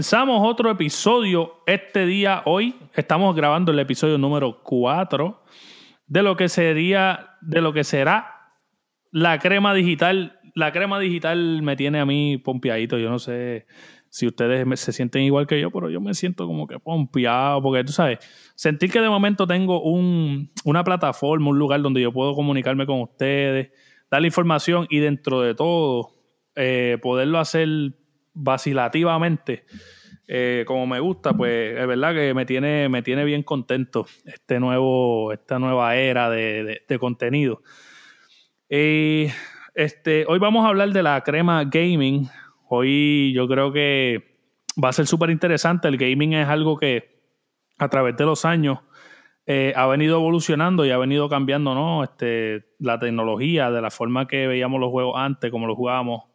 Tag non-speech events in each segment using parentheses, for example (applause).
Comenzamos otro episodio este día, hoy. Estamos grabando el episodio número 4 de lo que sería, de lo que será la crema digital. La crema digital me tiene a mí pompeadito. Yo no sé si ustedes se sienten igual que yo, pero yo me siento como que pompeado, porque tú sabes, sentir que de momento tengo un, una plataforma, un lugar donde yo puedo comunicarme con ustedes, darle información y dentro de todo eh, poderlo hacer vacilativamente. Eh, como me gusta, pues es verdad que me tiene, me tiene bien contento este nuevo, esta nueva era de, contenido. este, hoy vamos a hablar de la crema gaming. Hoy yo creo que va a ser súper interesante. El gaming es algo que a través de los años eh, ha venido evolucionando y ha venido cambiando ¿no? este, la tecnología, de la forma que veíamos los juegos antes, como los jugábamos.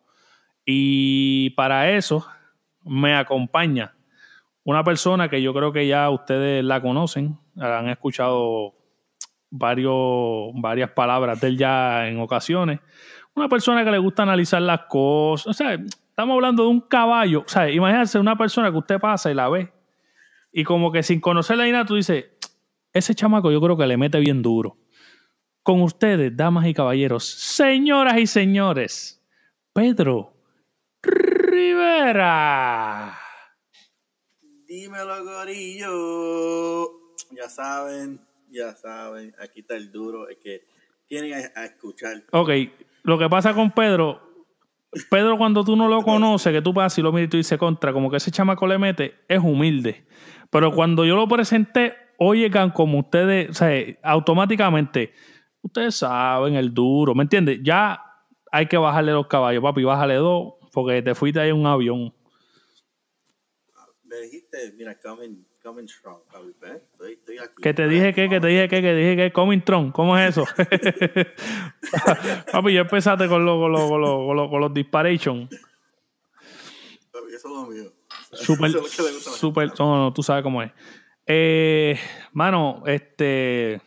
Y para eso me acompaña una persona que yo creo que ya ustedes la conocen, han escuchado varios, varias palabras de él ya en ocasiones. Una persona que le gusta analizar las cosas. O sea, estamos hablando de un caballo. O sea, imagínense una persona que usted pasa y la ve. Y como que sin conocerla ni nada, tú dices, ese chamaco yo creo que le mete bien duro. Con ustedes, damas y caballeros, señoras y señores, Pedro Rivera. Dímelo, gorillo. Ya saben, ya saben. Aquí está el duro. Es que tienen a, escuchar. Ok, lo que pasa con Pedro. Pedro, cuando tú no lo conoces, que tú pasas y lo miras y tú dices contra, como que ese chamaco le mete, es humilde. Pero cuando yo lo presenté, oigan, como ustedes, o sea, automáticamente, ustedes saben el duro, ¿me entiendes? Ya hay que bajarle los caballos, papi, bájale dos, porque te fuiste ahí en un avión. Me dijiste, mira, coming, coming strong, papi. Estoy, estoy aquí. Que te dije que, que te dije que, que dije que coming strong. ¿Cómo es eso? (laughs) papi, ya empezaste con los, con los, con los, con los, disparation. Papi, eso es lo mío. Super, (laughs) super, no, no, tú sabes cómo es. Eh, mano, este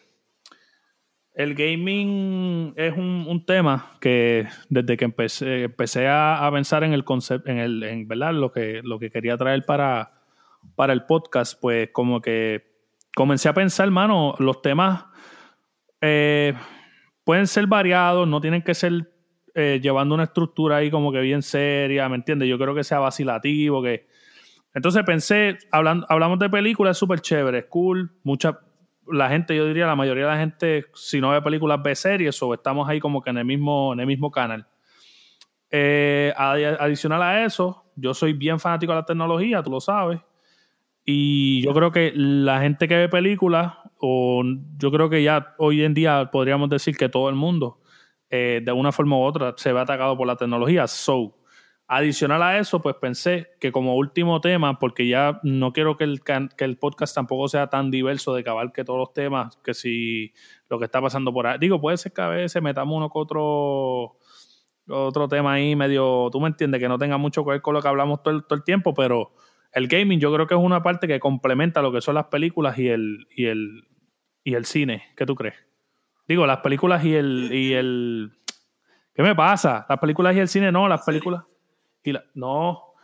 el gaming es un, tema que desde que empecé, empecé a, pensar en el concepto, en el, en verdad, lo que, lo que quería traer para, para el podcast, pues como que comencé a pensar, hermano, los temas eh, pueden ser variados, no tienen que ser eh, llevando una estructura ahí como que bien seria, ¿me entiendes? Yo creo que sea vacilativo, que... Entonces pensé, hablando, hablamos de películas, súper chévere, cool, mucha, la gente, yo diría, la mayoría de la gente, si no ve películas, ve series o estamos ahí como que en el mismo, en el mismo canal. Eh, adicional a eso, yo soy bien fanático de la tecnología, tú lo sabes. Y yo creo que la gente que ve películas, o yo creo que ya hoy en día podríamos decir que todo el mundo, eh, de una forma u otra, se ve atacado por la tecnología. So, Adicional a eso, pues pensé que como último tema, porque ya no quiero que el, que el podcast tampoco sea tan diverso de cabal que todos los temas, que si lo que está pasando por ahí. Digo, puede ser que a veces metamos uno con otro, otro tema ahí medio, tú me entiendes, que no tenga mucho que ver con lo que hablamos todo el, todo el tiempo, pero el gaming yo creo que es una parte que complementa lo que son las películas y el, y el, y el cine. ¿Qué tú crees? Digo, las películas y el, y el... ¿Qué me pasa? Las películas y el cine no, las películas no.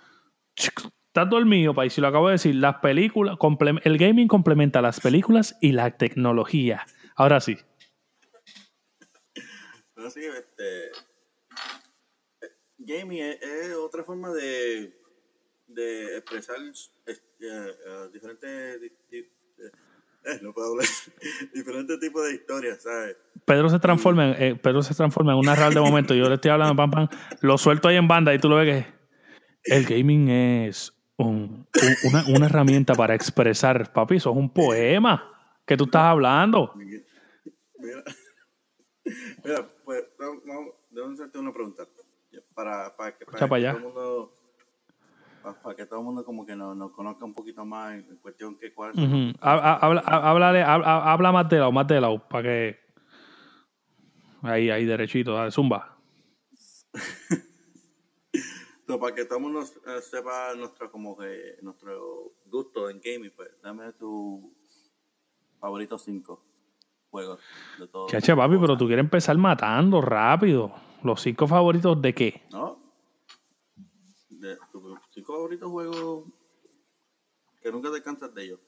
Estás dormido, país, si lo acabo de decir. Las películas, el gaming complementa las películas y la tecnología. Ahora sí. este, gaming es, otra forma de, de expresar este, uh, diferentes (laughs) eh, no puedo hablar. (laughs) diferentes tipos de historias, ¿sabes? Pedro se transforma en, eh, Pedro se transforma en una real de momento. Yo le estoy hablando, pam, pam, lo suelto ahí en banda y tú lo ves que el gaming es una, una, herramienta para expresar, papi, eso es un poema que tú estás hablando. Mira, mira pues, vamos, hacerte una pregunta. Para, para que, para que todo el mundo para que todo el mundo como que nos, nos conozca un poquito más en cuestión que cuál habla, habla, más de lado, más de lado, para que ahí, ahí derechito, dale, zumba. (laughs) para que todo el mundo eh, sepa nuestro, como que, nuestro gusto en gaming, pues dame tu favorito 5 juegos de todos. Chacha, papi, pero tú quieres empezar matando rápido. ¿Los cinco favoritos de qué? No. De, tus cinco favoritos juegos que nunca te cansas de ellos.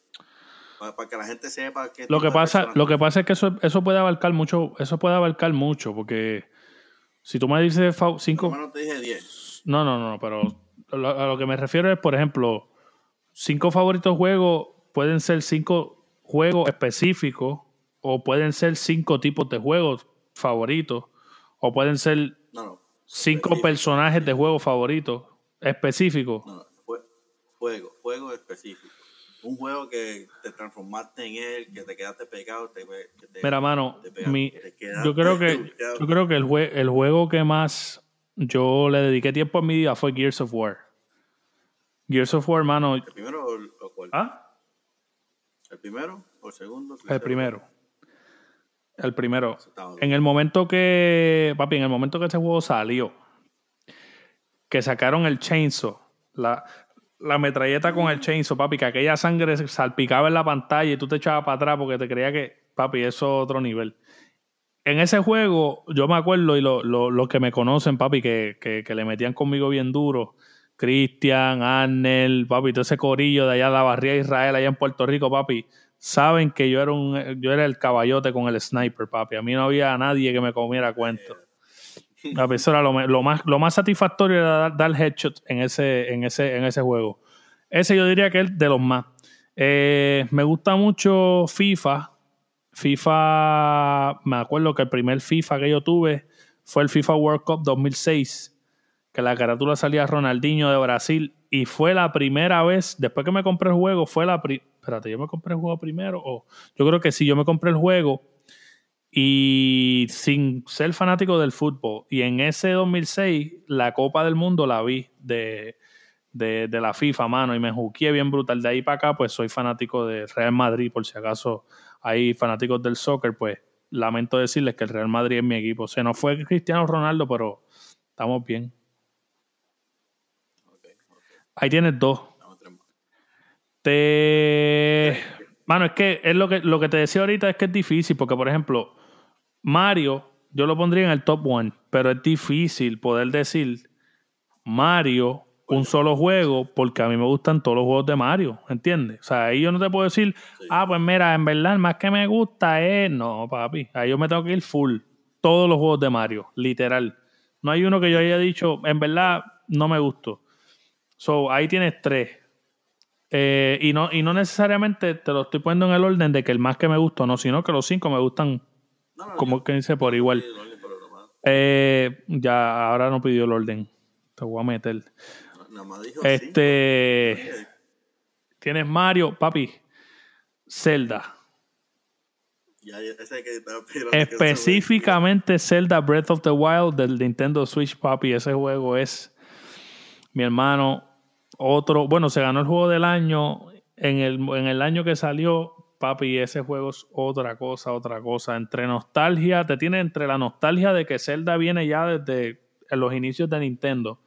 Para, que la gente sepa que... Lo que pasa, lo que pasa es que eso, eso puede abarcar mucho, eso puede abarcar mucho, porque si tú me dices cinco... No, te dije 10. No, no, no, pero a lo que me refiero es, por ejemplo, cinco favoritos juegos pueden ser cinco juegos específicos o pueden ser cinco tipos de juegos favoritos o pueden ser cinco personajes de juegos favoritos específicos. No, juego, juego específico. Un juego que te transformaste en él, que te quedaste pegado. Te, Mira, mano, yo creo que, (laughs) yo creo que el, el juego que más yo le dediqué tiempo a mi vida fue Gears of War. Gears of War, mano. ¿El primero o cuál? ¿Ah? ¿El primero o el segundo? El primero. El primero. En el momento que, papi, en el momento que ese juego salió, que sacaron el chainsaw, la, la metralleta con el chainsaw, papi, que aquella sangre salpicaba en la pantalla y tú te echabas para atrás porque te creía que, papi, eso es otro nivel. En ese juego, yo me acuerdo, y los lo, que me conocen, papi, que, que, le metían conmigo bien duro, Cristian, Arnel, papi, todo ese corillo de allá de la barría de Israel, allá en Puerto Rico, papi, saben que yo era un yo era el caballote con el sniper, papi. A mí no había nadie que me comiera cuento. Papi, eso era lo, más, lo más satisfactorio era dar, headshot en ese, en, ese, en ese juego. Ese yo diría que es de los más. Eh, me gusta mucho FIFA. FIFA, me acuerdo que el primer FIFA que yo tuve fue el FIFA World Cup 2006 que la carátula salía Ronaldinho de Brasil y fue la primera vez, después que me compré el juego, fue la... Pri Espérate, ¿yo me compré el juego primero? o Yo creo que sí, yo me compré el juego y sin ser fanático del fútbol. Y en ese 2006 la Copa del Mundo la vi de, de, la FIFA, mano, y me juqué bien brutal. De ahí para acá, pues soy fanático de Real Madrid, por si acaso hay fanáticos del soccer, pues lamento decirles que el Real Madrid es mi equipo. Se nos fue Cristiano Ronaldo, pero estamos bien. Ahí tienes dos. Te. Mano, es que es lo que, lo que te decía ahorita es que es difícil, porque por ejemplo, Mario, yo lo pondría en el top one, pero es difícil poder decir Mario, un solo juego, porque a mí me gustan todos los juegos de Mario, ¿entiendes? O sea, ahí yo no te puedo decir, ah, pues mira, en verdad, el más que me gusta es. No, papi, ahí yo me tengo que ir full. Todos los juegos de Mario, literal. No hay uno que yo haya dicho, en verdad, no me gustó. So, ahí tienes tres. Eh, y, no, y no necesariamente te lo estoy poniendo en el orden de que el más que me gusta no, sino que los cinco me gustan como que dice por igual. Eh, ya, ahora no pidió el orden. Te voy a meter. Este. Tienes Mario, papi. Zelda. Específicamente Zelda Breath of the Wild del Nintendo Switch, papi. Ese juego es mi hermano, otro, bueno, se ganó el juego del año. En el, en el año que salió, papi, ese juego es otra cosa, otra cosa. Entre nostalgia, te tiene entre la nostalgia de que Zelda viene ya desde los inicios de Nintendo,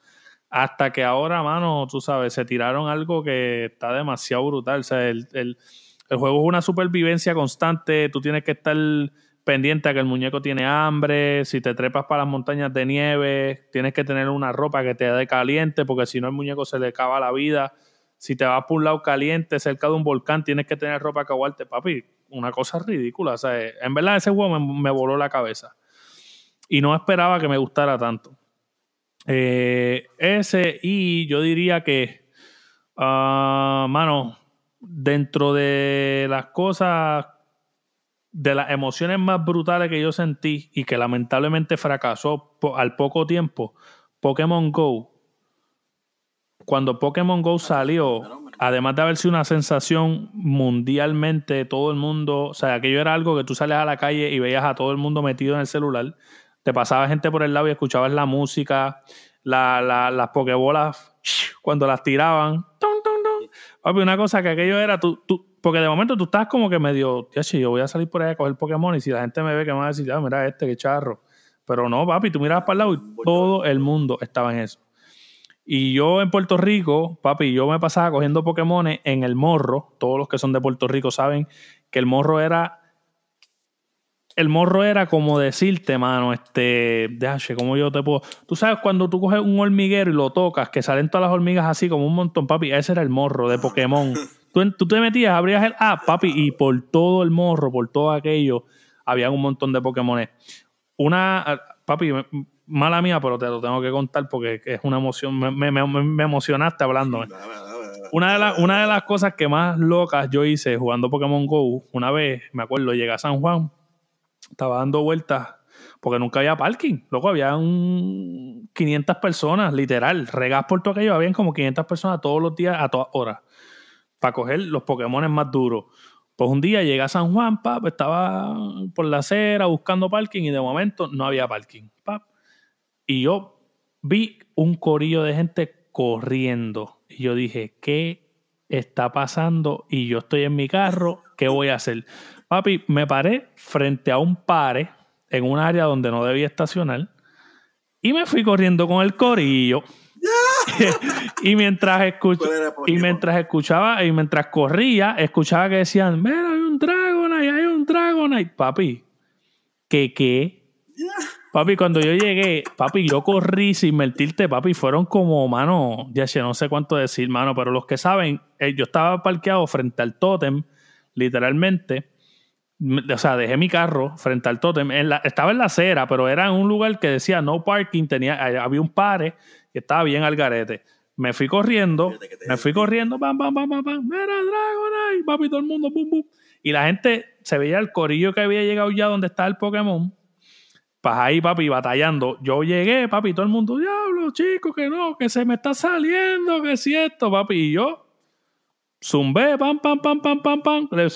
hasta que ahora, mano, tú sabes, se tiraron algo que está demasiado brutal. O sea, el, el juego es una supervivencia constante, tú tienes que estar pendiente a que el muñeco tiene hambre, si te trepas para las montañas de nieve, tienes que tener una ropa que te dé caliente, porque si no el muñeco se le acaba la vida. Si te vas por un lado caliente, cerca de un volcán, tienes que tener ropa que aguante, papi. Una cosa ridícula. O sea, en verdad ese juego me, voló la cabeza. Y no esperaba que me gustara tanto. Eh, ese, y yo diría que, uh, mano, dentro de las cosas de las emociones más brutales que yo sentí y que lamentablemente fracasó al poco tiempo, Pokémon Go. Cuando Pokémon Go salió, además de haber sido una sensación mundialmente, todo el mundo, o sea, aquello era algo que tú sales a la calle y veías a todo el mundo metido en el celular, te pasaba gente por el lado y escuchabas la música, las Pokébolas, (sniffs) cuando las tiraban, Papi, una cosa que aquello era, tú, tú, porque de momento tú estás como que medio, yo voy a salir por ahí a coger Pokémon y si la gente me ve, que me va a decir, ah, mira este, qué charro. Pero no, papi, tú mirabas para el lado y todo el mundo estaba en eso. Y yo en Puerto Rico, papi, yo me pasaba cogiendo Pokémon en el morro. Todos los que son de Puerto Rico saben que el morro era el morro era como decirte, mano, este, déjame, ¿cómo yo te puedo? Tú sabes cuando tú coges un hormiguero y lo tocas, que salen todas las hormigas así como un montón, papi, ese era el morro de Pokémon. (laughs) tú, tú te metías, abrías el app, papi, y por todo el morro, por todo aquello, había un montón de Pokémon. Una, papi, mala mía, pero te lo tengo que contar porque es una emoción, me, me, emocionaste hablando. Una de, una de las cosas que más locas yo hice jugando Pokémon Go, una vez, me acuerdo, llegué a San Juan, estaba dando vueltas porque nunca había parking. Loco, había un 500 personas, literal. Regas por todo aquello, habían como 500 personas todos los días, a todas horas, para coger los Pokémon más duros. Pues un día llegué a San Juan, pap, estaba por la acera buscando parking y de momento no había parking. Pap. Y yo vi un corillo de gente corriendo. Y yo dije, ¿qué está pasando? Y yo estoy en mi carro, ¿qué voy a hacer? Papi, me paré frente a un pare en un área donde no debía estacionar y me fui corriendo con el corillo. (laughs) y mientras y mientras escuchaba y mientras corría, escuchaba que decían, mira, hay un Dragonite, hay un Dragonite, papi. ¿Qué qué? Papi, cuando yo llegué, papi, yo corrí sin mentirte, papi, fueron como, mano, ya sé, no sé cuánto decir, mano, pero los que saben, eh, yo estaba parqueado frente al tótem, literalmente, o sea, dejé mi carro frente al tótem. estaba en la acera, pero era en un lugar que decía no parking, tenía, había un pare que estaba bien al garete. Me fui corriendo, me fui corriendo, pam, pam, pam, pam, pam, mira Dragonite, papi, todo el mundo, pum, pum. Y la gente se veía el corillo que había llegado ya donde está el Pokémon. Pues ahí, papi, batallando. Yo llegué, papi, todo el mundo, diablo, chico, que no, que se me está saliendo, que si esto, papi. Y yo, zumbé, pam, pam, pam, pam, pam, pam. Le,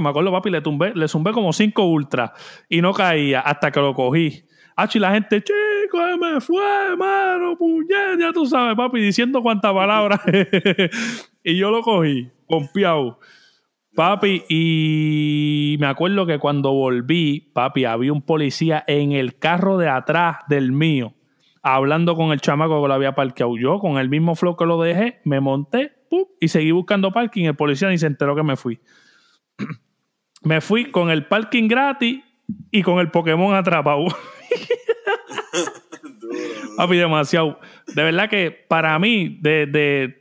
me acuerdo, papi, le tumbé, le zumbé como cinco ultras y no caía hasta que lo cogí. Hacho, y la gente, chico, me fue, mano, puñet, ya tú sabes, papi, diciendo cuántas palabras. (laughs) y yo lo cogí, confiado. Papi, y me acuerdo que cuando volví, papi, había un policía en el carro de atrás del mío, hablando con el chamaco que lo había parqueado. Yo, con el mismo flow que lo dejé, me monté y seguí buscando parking. El policía ni se enteró que me fui. (clears throat) me fui con el parking gratis y con el Pokémon atrapado. (laughs) Papi, demasiado. De verdad que para mí, de,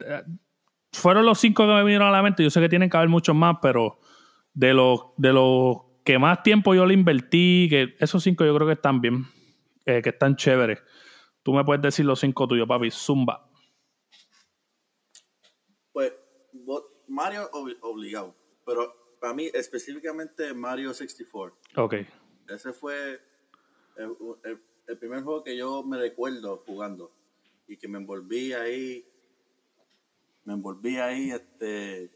fueron los cinco que me vinieron a la mente. Yo sé que tienen que haber muchos más, pero de los, de los que más tiempo yo le invertí, que esos cinco yo creo que están bien, eh, que están chéveres. Tú me puedes decir los cinco tuyos, papi. Zumba. Mario obligado, pero para mí específicamente Mario 64. Ok. Ese fue el, primer juego que yo me recuerdo jugando y que me envolví ahí, me envolví ahí este,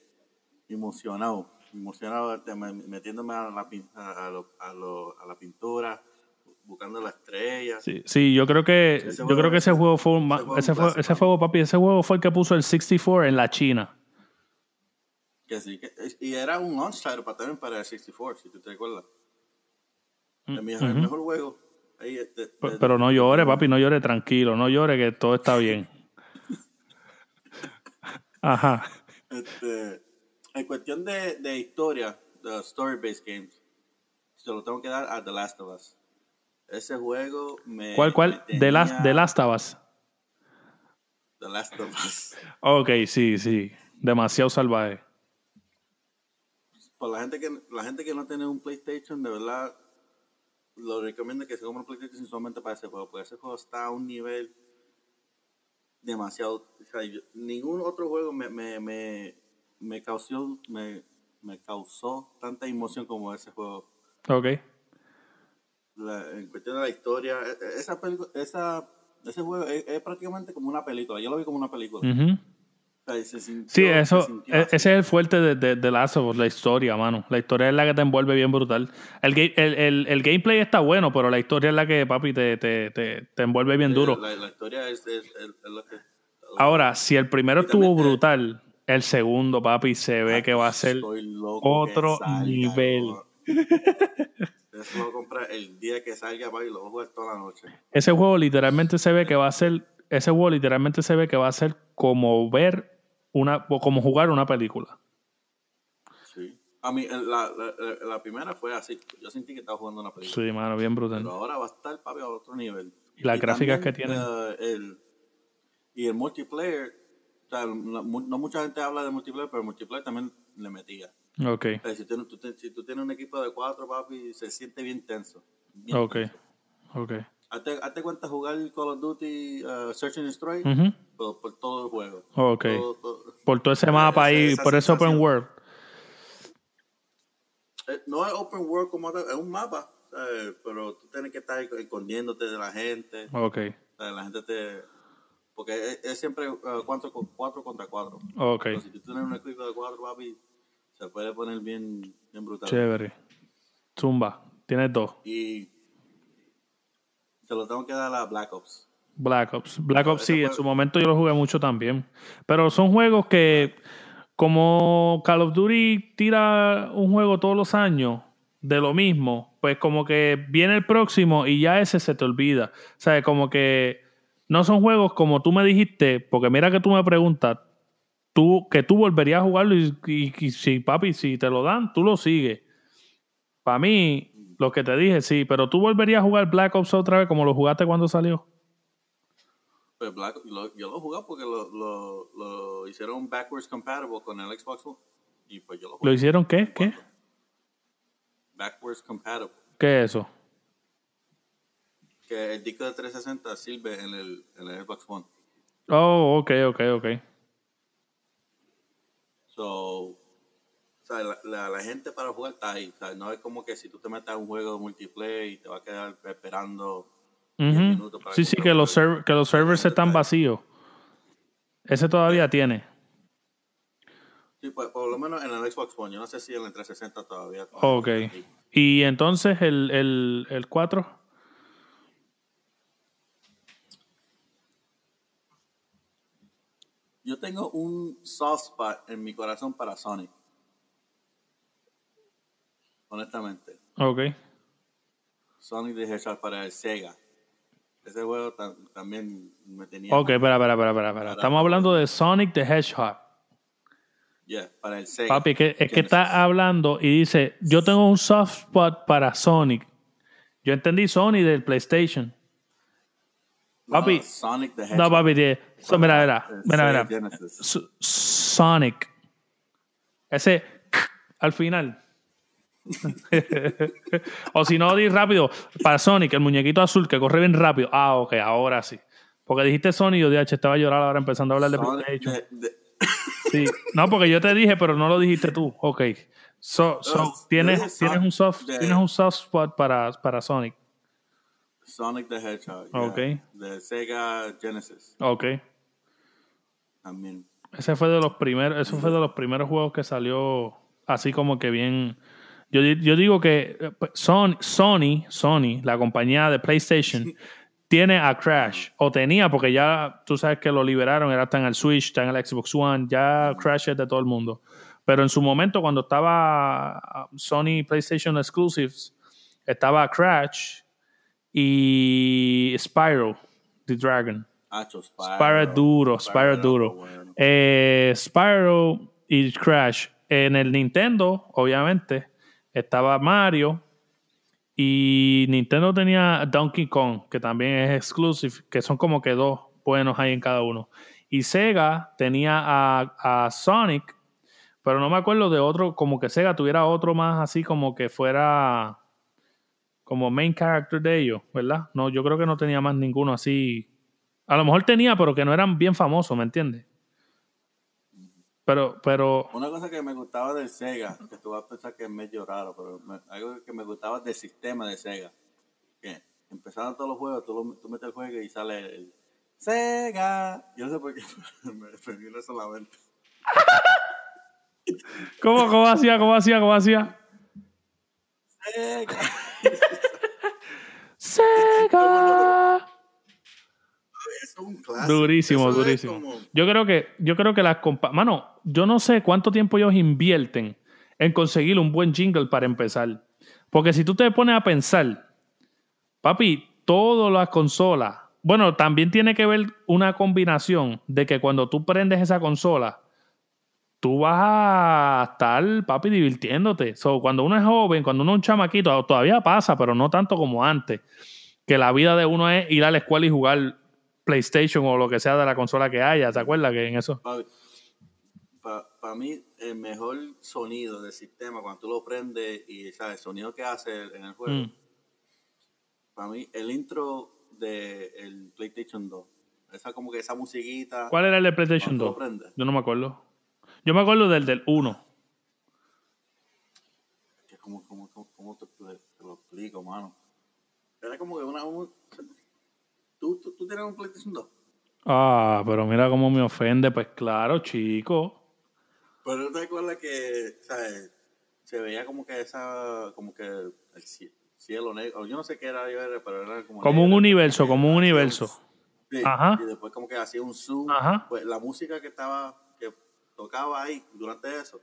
emocionado, emocionado este, metiéndome a la, a, la pintura buscando la estrella. Sí, sí, yo creo que yo creo que ese juego fue, ese, fue, ese juego, papi, ese juego fue el que puso el 64 en la China y era un launch title para también para el 64, si tú te recuerdas. El, mejor, juego. pero, no llore, papi, no llore tranquilo, no llore que todo está bien. (laughs) Ajá. Este, en cuestión de, de historia, de story-based games, se lo tengo que dar a The Last of Us. Ese juego me. ¿Cuál, cuál? The, Last, The Last of Us. The Last of Us. Ok, sí, sí. Demasiado salvaje la gente que la gente que no tiene un PlayStation, de verdad, lo recomiendo que se compre un PlayStation solamente para ese juego, porque ese juego está a un nivel demasiado. O sea, ningún otro juego me, me, me, me causó me, me, causó tanta emoción como ese juego. Ok. en cuestión de la historia, e, e, esa, esa ese juego es, prácticamente como una película. Yo lo vi como una película sí, eso, e, ese es el fuerte de, de, de Last of Us, la historia, mano. La historia es la que te envuelve bien brutal. El, el, el, el gameplay está bueno, pero la historia es la que, papi, te, te, te, te envuelve bien duro. La, historia es, es, lo que... Ahora, si el primero estuvo brutal, el segundo, papi, se ve que va a ser otro nivel. (laughs) Eso lo compra el día que salga, papi, lo voy a jugar toda la noche. Ese juego literalmente se ve que va a ser... Ese juego literalmente se ve que va a ser como ver una, como jugar una película. Sí. A mí, la, la, la, primera fue así. Yo sentí que estaba jugando una película. Sí, mano, bien brutal. Pero ahora va a estar, papi, a otro nivel. Y las gráficas que tiene. Uh, el, y el multiplayer, o sea, no, mucha gente habla de multiplayer, pero el multiplayer también le metía. Ok. si, tú, si, tú, tienes un equipo de cuatro, papi, se siente bien tenso. ok. Ok. Hazte, hazte, cuenta jugar Call of Duty uh, Search and Destroy por, por, todo el juego. Ok. por todo ese mapa ahí, por ese open world. Eh, no es open world como es un mapa, pero tú tienes que estar escondiéndote de la gente. Ok. La gente te... Porque es, siempre uh, cuatro, contra cuatro. Ok. si tú tienes un equipo de cuatro, papi, se puede poner bien, bien brutal. Chévere. Zumba. Tienes dos. Y se lo tengo que dar a Black Ops. Black Ops. Black Ops sí, en su momento yo lo jugué mucho también. Pero son juegos que, como Call of Duty tira un juego todos los años de lo mismo, pues como que viene el próximo y ya ese se te olvida. O sea, como que no son juegos como tú me dijiste, porque mira que tú me preguntas, tú, que tú volverías a jugarlo y, y si papi, si te lo dan, tú lo sigues. Para mí, lo que te dije, sí, pero tú volverías a jugar Black Ops otra vez como lo jugaste cuando salió. Pues Black, yo lo jugué porque lo, lo, lo, hicieron backwards compatible con el Xbox One. Y pues yo lo, jugué. ¿Lo hicieron qué? ¿Qué? Backwards compatible. ¿Qué es eso? Que el disco de 360 sirve en el, en el Xbox One. Oh, ok, ok, ok. So, o sea, la, la, gente para jugar está ahí. O sea, no es como que si tú te metes a un juego de multiplayer y te vas a quedar esperando uh minutos para Sí, sí, que los, que los servers están vacíos. Ese todavía tiene. Sí, pues, por lo menos en el Xbox One. Yo no sé si en el 360 todavía. ok. ¿Y entonces el, el, el 4? Yo tengo un soft spot en mi corazón para Sonic honestamente. Ok. Sonic the Hedgehog para el Sega. Ese juego también me tenía... Ok, espera, espera, espera, espera. Estamos hablando de Sonic the Hedgehog. Yeah, para el Sega. Papi, que, es que está hablando y dice, yo tengo un soft spot para Sonic. Yo entendí Sonic del PlayStation. Papi. No, Sonic the Hedgehog. No, papi, mira, mira, mira, mira. Sonic. Ese al final. (laughs) o si no, di rápido. Para Sonic, el muñequito azul que corre bien rápido. Ah, ok, ahora sí. Porque dijiste Sonic yo dije, estaba a llorar ahora empezando a hablar de PlayStation. (laughs) Sí. No, porque yo te dije, pero no lo dijiste tú. Ok. So, tienes, tienes, un soft, tienes un soft spot para, para Sonic. Sonic the Hedgehog. Ok. De Sega Genesis. Ok. También. Ese fue de los primeros, ese fue de los primeros juegos que salió así como que bien yo, yo digo que eh, pues, Sony, Sony, Sony, la compañía de PlayStation, tiene a Crash, o tenía, porque ya tú sabes que lo liberaron, era en el Switch, está en el Xbox One, ya Crash es de todo el mundo. Pero en su momento, cuando estaba ah, Sony PlayStation Exclusives, estaba Crash y Spyro, The Dragon. Spyro, duro, Spyro, duro. Eh, Spyro y Crash. En el Nintendo, obviamente, estaba Mario y Nintendo tenía Donkey Kong, que también es exclusive, que son como que dos buenos ahí en cada uno. Y Sega tenía a, Sonic, pero no me acuerdo de otro, como que Sega tuviera otro más así como que fuera como main character de ellos, ¿verdad? No, yo creo que no tenía más ninguno así. A lo mejor tenía, pero que no eran bien famosos, ¿me entiendes? Pero, pero... Una cosa que me gustaba del Sega, que tú vas a pensar que es medio raro, pero algo que me gustaba del sistema de Sega, que empezaron todos los juegos, tú, tú metes el juego y sale el Sega. Yo no sé por qué (laughs) me vino solamente. ¿Cómo, ¿Cómo hacía? ¿Cómo hacía? ¿Cómo hacía? Sega. Sega. (laughs) Durísimo, durísimo. Yo creo que, yo creo que las Mano, yo no sé cuánto tiempo ellos invierten en conseguir un buen jingle para empezar. Porque si tú te pones a pensar, papi, todas las consolas. Bueno, también tiene que ver una combinación de que cuando tú prendes esa consola, tú vas a estar, papi, divirtiéndote. So, cuando uno es joven, cuando uno es un chamaquito, todavía pasa, pero no tanto como antes. Que la vida de uno es ir a la escuela y jugar PlayStation o lo que sea de la consola que haya. ¿Te acuerdas que en eso? Para mí, el mejor sonido del sistema, cuando tú lo prendes y sabes el sonido que hace en el juego, mm. para mí, el intro del PlayStation 2. Esa como que esa musiquita. ¿Cuál era el de PlayStation 2? Yo no me acuerdo. Yo me acuerdo del del 1. ¿Cómo, cómo, cómo te, lo explico, mano? Era como que una... ¿Tú, tú, tú tienes un PlayStation 2? Ah, pero mira cómo me ofende. Pues claro, chico. Pero ¿no te acuerdas que, ¿sabes? Se veía como que esa, como que el cielo negro, yo no sé qué era, pero era como... Como un universo, como un universo. Ajá. Y después como que hacía un zoom. Ajá. Pues la música que estaba, que tocaba ahí durante eso,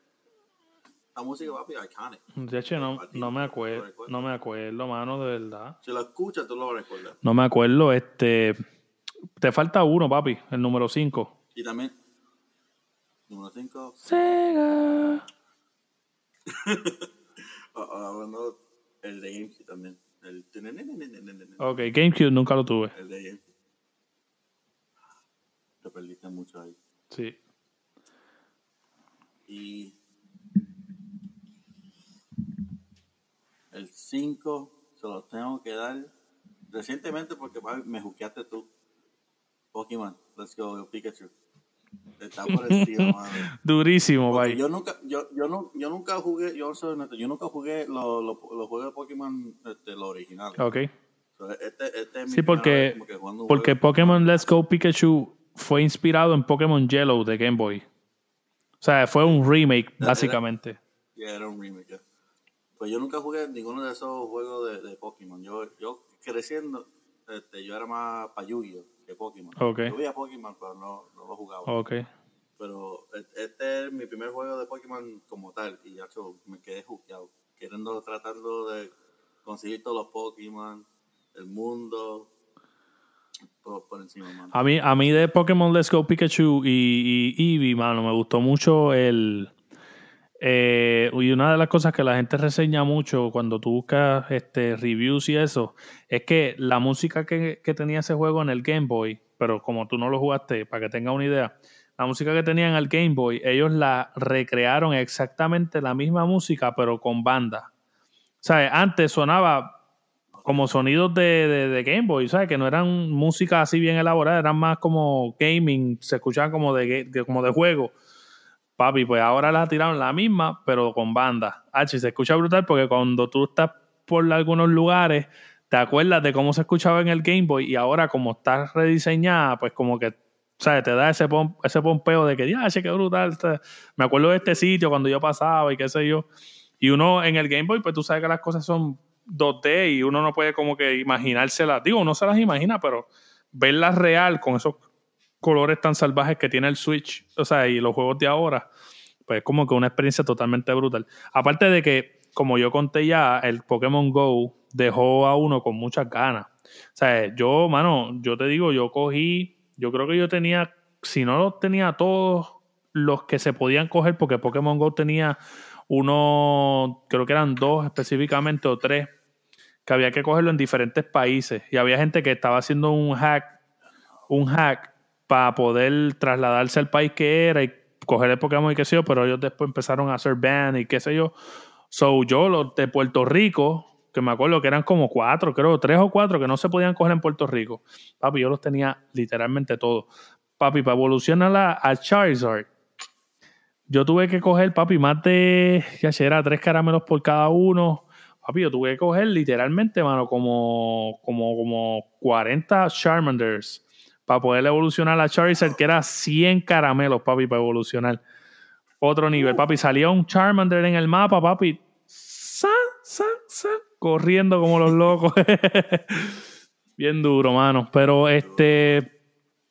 la música a ser iconic. De hecho, no, no me acuerdo, no me acuerdo, mano, de verdad. Si lo escuchas, tú lo recuerdas. No me acuerdo, este... Te falta uno, papi, el número 5. Y también Número 5. Sega. (laughs) Hablando el de GameCube también. El... Ok, GameCube nunca lo tuve. El de GameCube. Te perdiste mucho ahí. Sí. Y el 5 se lo tengo que dar recientemente porque me juqueaste tú. Pokémon, let's go, Pikachu. Está por encima, (laughs) Durísimo, bye. Yo nunca, yo, yo, no, yo nunca jugué, yo, yo nunca jugué los, juegos de Pokémon, este, los originales. Ok. este, este es sí, porque, porque Pokémon Let's Go Pikachu fue inspirado en Pokémon Yellow de Game Boy. O sea, fue un remake, básicamente. Era, era un remake, Pues yo nunca jugué ninguno de esos juegos de, de Pokémon. Yo, yo creciendo, este, yo era más payuyo de Pokémon. Okay. Yo veía Pokémon, pero no, no lo jugaba. Okay. Pero e, este es mi primer juego de Pokémon como tal y ya me quedé jugueado. Queriendo, tratando de conseguir todos los Pokémon, el mundo, por, encima, mano. A mí, a mí de Pokémon Let's Go Pikachu y, y Eevee, mano, me gustó mucho el eh, y una de las cosas que la gente reseña mucho cuando tú buscas este, reviews y eso, es que la música que, tenía ese juego en el Game Boy, pero como tú no lo jugaste, para que tengas una idea, la música que tenía en el Game Boy, ellos la recrearon exactamente la misma música, pero con banda. Sea, antes sonaba como sonidos de, Game Boy, ¿sabes? Que no eran música así bien elaborada, eran más como gaming, se escuchaban como de, como de juego. Papi, pues ahora la tiraron la misma, pero con banda. H, se escucha brutal porque cuando tú estás por algunos lugares, te acuerdas de cómo se escuchaba en el Game Boy y ahora como está rediseñada, pues como que, ¿sabes? Te da ese, ese pompeo de que, ya, qué brutal. Me acuerdo de este sitio cuando yo pasaba y qué sé yo. Y uno en el Game Boy, pues tú sabes que las cosas son 2D y uno no puede como que imaginárselas. Digo, uno se las imagina, pero verlas real con esos colores tan salvajes que tiene el Switch, o sea, y los juegos de ahora, pues es como que una experiencia totalmente brutal. Aparte de que, como yo conté ya, el Pokémon Go dejó a uno con muchas ganas. O sea, yo, mano, yo te digo, yo cogí, yo creo que yo tenía, si no los tenía todos los que se podían coger, porque Pokémon Go tenía uno, creo que eran dos específicamente o tres, que había que cogerlo en diferentes países. Y había gente que estaba haciendo un hack, un hack para poder trasladarse al país que era y coger el Pokémon y qué sé yo, pero ellos después empezaron a hacer ban y qué sé yo. So, yo los de Puerto Rico, que me acuerdo que eran como cuatro, creo, tres o cuatro que no se podían coger en Puerto Rico. Papi, yo los tenía literalmente todos. Papi, para evolucionar a Charizard, yo tuve que coger, papi, más de, ya era tres caramelos por cada uno. Papi, yo tuve que coger literalmente, mano, como, como, como 40 Charmanders para poder evolucionar a Charizard, que era 100 caramelos, papi, para evolucionar. Otro nivel, papi. Salía un Charmander en el mapa, papi. San, san, san, corriendo como los locos. (laughs) Bien duro, mano. Pero este.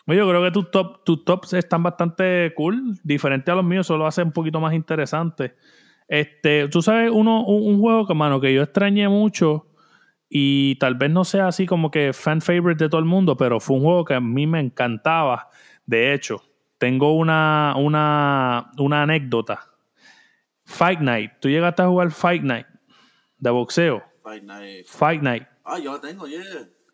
Yo creo que tus, top, tus tops están bastante cool. Diferente a los míos, solo hace un poquito más interesante. Este, tú sabes, uno, un, un juego que, mano, que yo extrañé mucho y tal vez no sea así como que fan favorite de todo el mundo, pero fue un juego que a mí me encantaba. De hecho, tengo una, una, una anécdota. Fight Night. ¿Tú llegaste a jugar Fight Night? De boxeo. Fight Night. Fight Night. Ah, yo la tengo, yeah.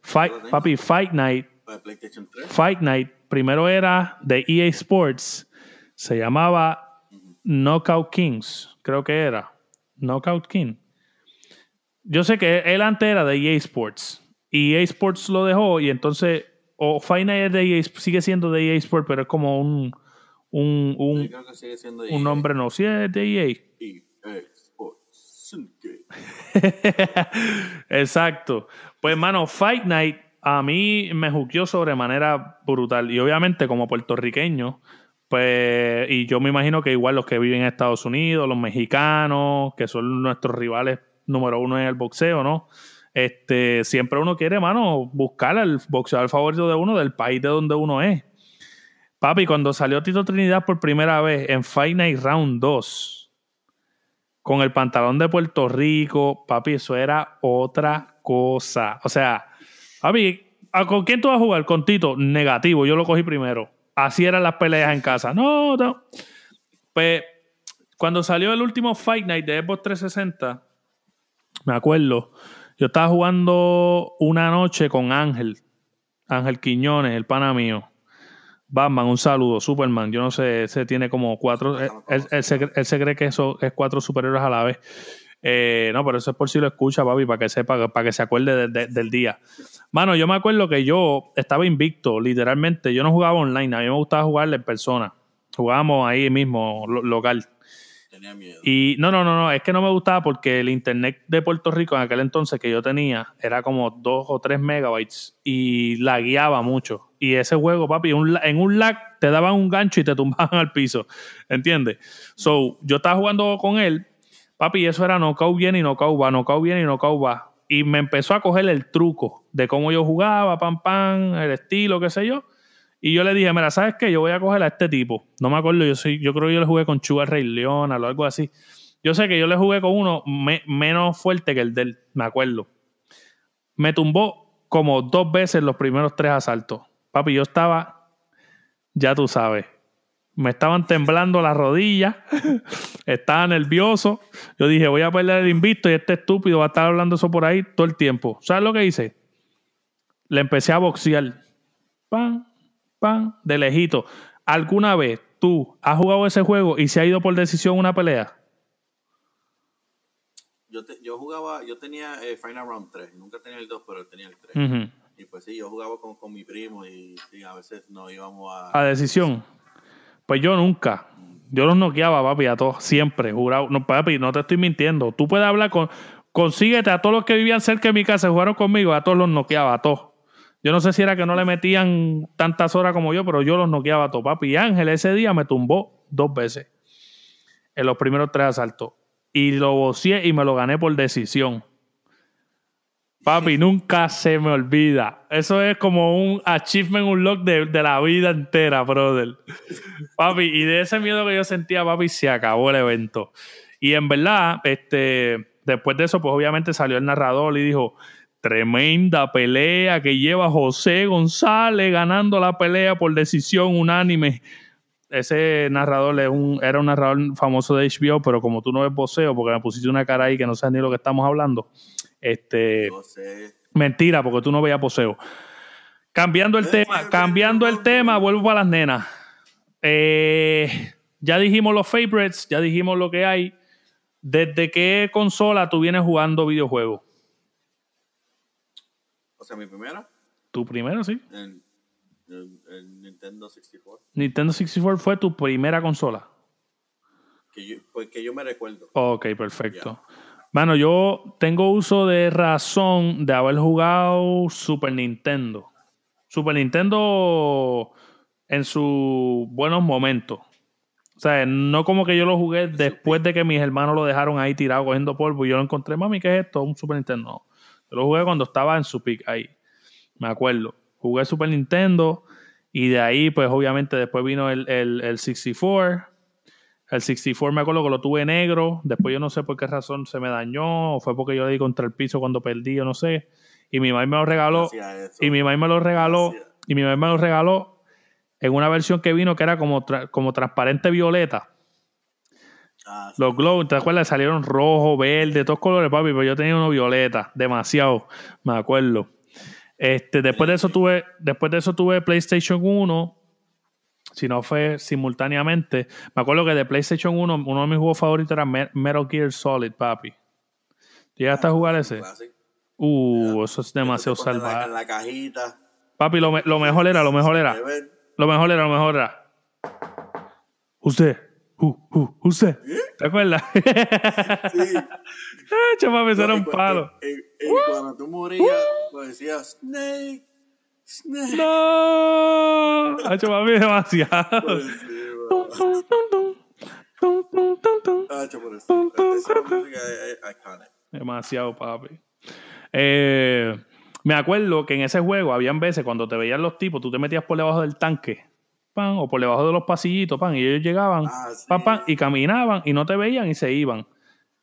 Fight, papi, Fight Night. PlayStation 3. Fight Night. Primero era de EA Sports. Se llamaba Knockout Kings. Creo que era. Knockout King. Yo sé que él antes era de EA Sports. Y EA Sports lo dejó y entonces o Fight Night de EA, sigue siendo de EA Sports, pero es como un un, un, un nombre no, sí es de EA. EA Sports. (laughs) Exacto. Pues, hermano, Fight Night a mí me juqueó sobremanera brutal. Y obviamente, como puertorriqueño, pues, y yo me imagino que igual los que viven en Estados Unidos, los mexicanos, que son nuestros rivales número uno en el boxeo, ¿no? Este, siempre uno quiere, mano, buscar al boxeador favorito de uno del país de donde uno es. Papi, cuando salió Tito Trinidad por primera vez en Fight Night Round 2, con el pantalón de Puerto Rico, papi, eso era otra cosa. O sea, papi, ¿con quién tú vas a jugar? Con Tito, negativo, yo lo cogí primero. Así eran las peleas en casa. No, no. Pues, cuando salió el último Fight Night de Xbox 360, me acuerdo, yo estaba jugando una noche con Ángel, Ángel Quiñones, el pana mío. Batman, un saludo, Superman. Yo no sé, se tiene como cuatro. Él, se, cree que eso es cuatro superiores a la vez. Eh, no, pero eso es por si lo escucha, papi, para que sepa, para que se acuerde del día. Mano, yo me acuerdo que yo estaba invicto, literalmente. Yo no jugaba online, a mí me gustaba jugar en persona. Jugábamos ahí mismo, local. Y no, no, no, no, es que no me gustaba porque el internet de Puerto Rico en aquel entonces que yo tenía era como 2 o 3 megabytes y la guiaba mucho. Y ese juego, papi, en un lag te daban un gancho y te tumbaban (laughs) al piso. ¿Entiendes? So, yo estaba jugando con él, papi, y eso era knockout bien y knockout va, knockout bien y knockout va. Y me empezó a coger el truco de cómo yo jugaba, pam, pam, el estilo, qué sé yo. Y yo le dije, mira, ¿sabes qué? Yo voy a coger a este tipo. No me acuerdo, yo soy, yo creo que yo le jugué con Chuga Rey León o algo así. Yo sé que yo le jugué con uno menos fuerte que el de él, me acuerdo. Me tumbó como dos veces los primeros tres asaltos. Papi, yo estaba, ya tú sabes, me estaban temblando las rodillas, (laughs) estaba nervioso. Yo dije, voy a perder el invicto y este estúpido va a estar hablando eso por ahí todo el tiempo. ¿Sabes lo que hice? Le empecé a boxear. De lejito. ¿Alguna vez tú has jugado ese juego y se ha ido por decisión una pelea? Yo, yo jugaba, yo tenía eh, Final Round 3, nunca tenía el 2, pero tenía el 3. Y pues sí, yo jugaba con, con mi primo y a veces nos íbamos a... A decisión. Pues yo nunca. Yo los noqueaba, papi, a todos, siempre, jurado. No, papi, no te estoy mintiendo. Tú puedes hablar con... Consíguete a todos los que vivían cerca de mi casa, jugaron conmigo, a todos los noqueaba, a todos. Yo no sé si era que no le metían tantas horas como yo, pero yo los noqueaba a todo. Papi y Ángel ese día me tumbó dos veces en los primeros tres asaltos. Y lo boceé y me lo gané por decisión. Papi, nunca se me olvida. Eso es como un achievement unlock de, de la vida entera, brother. Papi, y de ese miedo que yo sentía, papi, se acabó el evento. Y en verdad, este, después de eso, pues obviamente salió el narrador y dijo, Tremenda pelea que lleva José González ganando la pelea por decisión unánime. Ese narrador era un narrador famoso de HBO, pero como tú no ves poseo, porque me pusiste una cara ahí que no sabes ni lo que estamos hablando. Este, mentira, porque tú no veías poseo. Cambiando el tema, cambiando el tema, vuelvo para las nenas. Eh, ya dijimos los favorites, ya dijimos lo que hay. ¿Desde qué consola tú vienes jugando videojuegos? O sea, mi primera. ¿Tu primera, sí? En, Nintendo 64. Nintendo 64 fue tu primera consola. Que yo, pues que yo me recuerdo. Ok, perfecto. Bueno, yo tengo uso de razón de haber jugado Super Nintendo. Super Nintendo en sus buenos momentos. O sea, no como que yo lo jugué después de que mis hermanos lo dejaron ahí tirado cogiendo polvo y yo lo encontré, mami, ¿qué es esto? Un Super Nintendo. No lo jugué cuando estaba en su pick ahí. Me acuerdo. Jugué Super Nintendo y de ahí, pues obviamente después vino el, el, 64. El 64 me acuerdo que lo tuve negro. Después yo no sé por qué razón se me dañó. O fue porque yo le di contra el piso cuando perdí, yo no sé. Y mi mamá me lo regaló. Y mi mamá me lo regaló. Y mi mamá me lo regaló. en una versión que vino que era como, como transparente violeta. Ah, Los globos, ¿te acuerdas? Salieron rojo, verde, todos colores, papi, pero yo tenía uno violeta, demasiado, me acuerdo. Este, después de eso tuve, después de eso tuve PlayStation 1, si no fue simultáneamente. Me acuerdo que de PlayStation 1, uno de mis juegos favoritos era Metal Gear Solid, papi. ¿Llegaste a jugar ese? Uh, eso es demasiado salvaje. la cajita. Papi, lo, lo mejor era, lo mejor era. Lo mejor era, lo mejor era. Usted, uh, uh, usted. ¿Te acuerdas? (laughs) Sí. ah, chaval, eso era un palo. Y, cuando tú morías, pues decías, Snake, Snake. No. Hacho, papi, demasiado. Demasiado, papi. Eh, me acuerdo que en ese juego habían veces cuando te veían los tipos, tú te metías por debajo del tanque, pan, o por debajo de los pasillitos, pan, y ellos llegaban, ah, y caminaban y no te veían y se iban.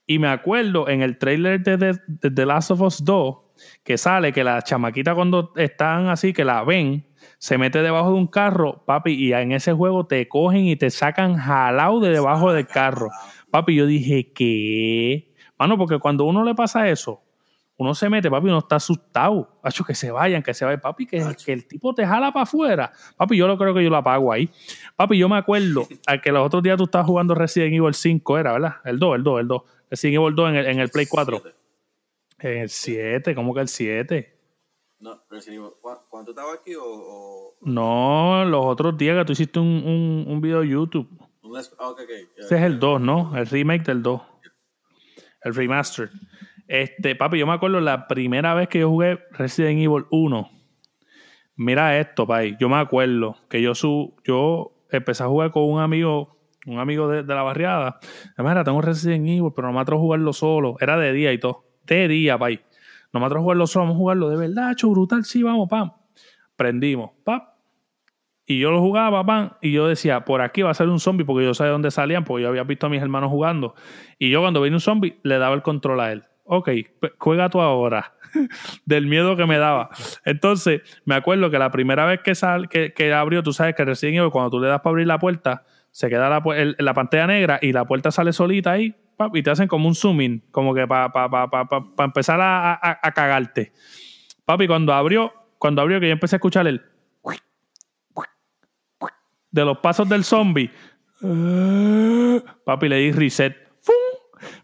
Y me acuerdo en el trailer de, The Last of Us 2 que sale que la chamaquita cuando están así, que la ven, se mete debajo de un carro, papi, y en ese juego te cogen y te sacan jalado de debajo del carro. Papi, yo dije, ¿qué? Mano, porque cuando uno le pasa eso, uno se mete, papi, uno está asustado. Pacho, que se vayan, que se vayan. Papi, que, que el tipo te jala para afuera. Papi, yo lo creo que yo lo apago ahí. Papi, yo me acuerdo (laughs) a que los otros días tú estabas jugando Resident Evil 5, era, ¿verdad? El 2, el 2, el 2. Resident Evil 2 en el, en el Play 4. En el 7, ¿cómo que el 7? No, Resident Evil, ¿cuánto estaba aquí o, No, los otros días que tú hiciste un, un, un video de YouTube. Ah, okay, okay. Ese es el 2, ¿no? El remake del 2. El remaster. Este, papi, yo me acuerdo la primera vez que yo jugué Resident Evil 1. Mira esto, papi. Yo me acuerdo que yo su, yo empecé a jugar con un amigo, un amigo de, la barriada. Mira, tengo Resident Evil, pero no me atrevo a jugarlo solo. Era de día y todo. De día, papi. No me a jugarlo solo, vamos a jugarlo de verdad, hecho brutal, sí, vamos, pam. Prendimos, pam. Y yo lo jugaba, pam, y yo decía, por aquí va a ser un zombie, porque yo sabía dónde salían, porque yo había visto a mis hermanos jugando. Y yo cuando venía un zombie, le daba el control a él ok, juega tú ahora. (laughs) del miedo que me daba. Entonces, me acuerdo que la primera vez que, sal, que, que abrió, tú sabes que recién cuando tú le das para abrir la puerta, se queda la, la pantalla negra y la puerta sale solita ahí y te hacen como un zooming, como que para pa, pa, pa, empezar a, a, cagarte. Papi, cuando abrió, cuando abrió, que yo empecé a escuchar el de los pasos del zombie, papi, le di reset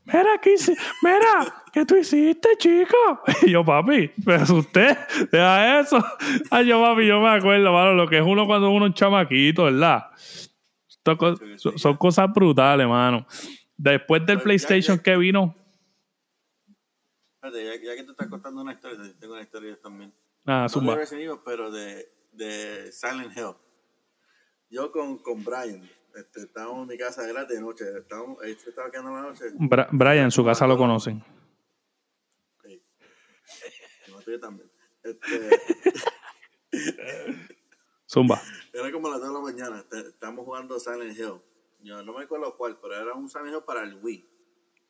Mira, ¿qué Mira, ¿qué tú hiciste, chico? (laughs) Y yo, papi, me asusté. Deja eso. Ay, yo, papi, yo me acuerdo, mano, lo que es uno cuando uno es un chamaquito, ¿verdad? Son, cosas brutales, mano. Después del PlayStation que vino. Ya, ya, que tú estás contando una historia, tengo una historia también. Ah, no pero de, de Silent Hill. Yo con, con Brian este, estábamos en mi casa, era de noche, estábamos, ahí se estaba quedando la noche. Brian, en su casa lo conocen. Sí. Yo también. Este, (laughs) Zumba. Era como las 2 de la mañana, estábamos jugando Silent Hill. Yo no me acuerdo cuál, pero era un Silent Hill para el Wii.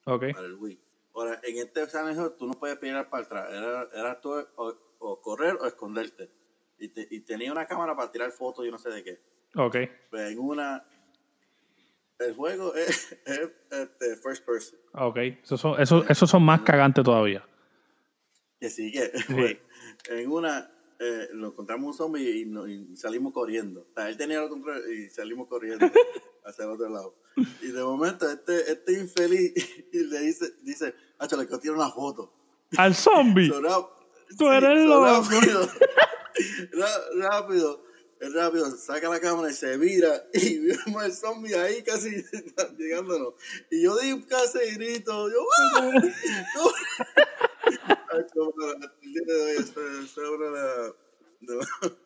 Ok. Para el Wii. Ahora, en este Silent Hill tú no puedes pegar para atrás, era, era tú o, correr o esconderte. Y, y tenía una cámara para tirar fotos, yo no sé de qué. Ok. Pero en una, el juego (laughs) es, este, first person. Ok, esos son, esos, son más cagantes todavía. Que (laughs) sí, que en una eh, lo encontramos un zombie y, salimos corriendo. O sea, él tenía lo contrario y salimos corriendo (laughs) hacia el otro lado. Y de momento este, este infeliz y le dice, dice, Hacho, le tiene una foto. Al zombie. Tú eres loco. Rápido. rápido el rápido saca la cámara y se vira (laughs) y vemos el zombie ahí casi (laughs) llegándonos. Y yo di un casi grito, yo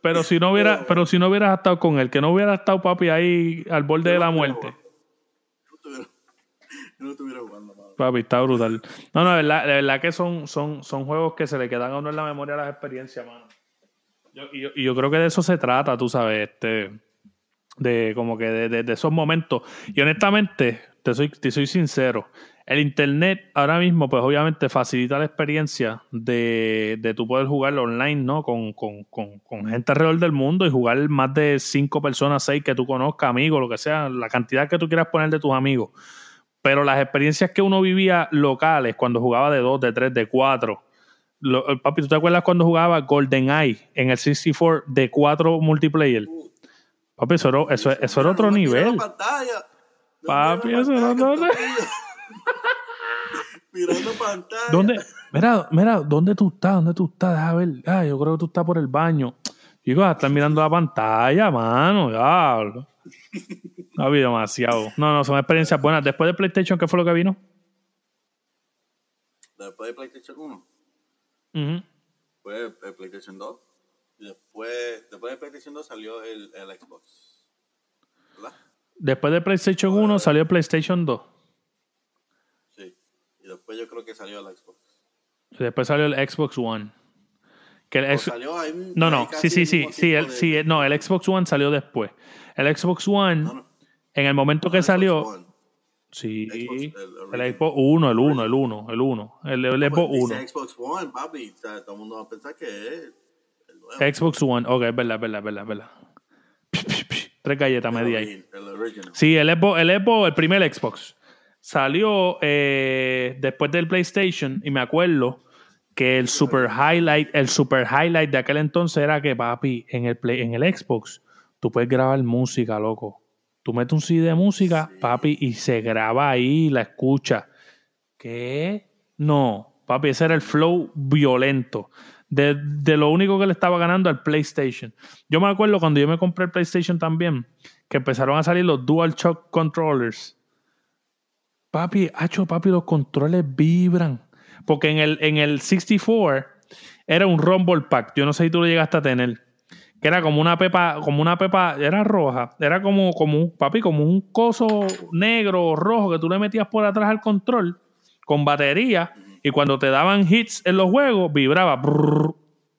pero si no hubiera, (laughs) pero si no hubieras estado con él, que no hubiera estado papi ahí al borde de la muerte. no estuviera jugando, Papi, está brutal. No, no, de verdad, de verdad que son, son, son juegos que se le quedan a uno en la memoria las experiencias, mano. Yo, y, yo, creo que de eso se trata, tú sabes, este, de como que de, esos momentos. Y honestamente, te soy, te soy sincero. El internet ahora mismo, pues obviamente facilita la experiencia de, de tú poder jugar online, ¿no? Con, con, con, con, gente alrededor del mundo y jugar más de cinco personas, seis que tú conozcas, amigos, lo que sea, la cantidad que tú quieras poner de tus amigos. Pero las experiencias que uno vivía locales, cuando jugaba de dos, de tres, de cuatro. Papi, ¿tú te acuerdas cuando jugaba Golden Eye en el 64 de cuatro multiplayer? Papi, eso era, eso, eso era otro nivel. Papi, eso era otro nivel. (laughs) Mirando pantalla. ¿Dónde? Mira, mira, ¿dónde tú estás? ¿Dónde tú estás? Deja ver. Ah, yo creo que tú estás por el baño. Digo, estás mirando la pantalla, mano. No ha habido demasiado. No, no, son experiencias buenas. Después de PlayStation, ¿qué fue lo que vino? Después de PlayStation 1. Uh Fue el PlayStation 2. Y después, después de PlayStation 2 salió el, el Xbox. ¿Verdad? Después de PlayStation 1 salió el PlayStation 2. Y después yo creo que salió el Xbox. Después salió el Xbox One. Que el salió ahí, no, no, sí, sí, sí, sí, el, sí, no, el Xbox One salió después. El Xbox One, en el momento que salió, sí, el, Xbox 1, el 1, el 1, el 1, el, el Xbox 1. Xbox One, papi, todo el mundo va a pensar que es el nuevo. Xbox One, ok, es verdad, es verdad, es verdad, es verdad. (laughs) Tres galletas media ahí. Sí, el Xbox, el Xbox, el primer Xbox. Salió eh, después del PlayStation y me acuerdo que el super highlight, el super highlight de aquel entonces era que, papi, en el, play, en el Xbox, tú puedes grabar música, loco. Tú metes un CD de música, papi, y se graba ahí, la escucha. ¿Qué? No, papi, ese era el flow violento. De, de, lo único que le estaba ganando al PlayStation. Yo me acuerdo cuando yo me compré el PlayStation también, que empezaron a salir los Dual Shock Controllers. Papi, hacho, papi, los controles vibran. Porque en el, en el 64 era un Rumble Pack. Yo no sé si tú lo llegaste a tener. Que era como una pepa, como una pepa, era roja. Era como, como un, papi, como un coso negro o rojo que tú le metías por atrás al control con batería. Y cuando te daban hits en los juegos, vibraba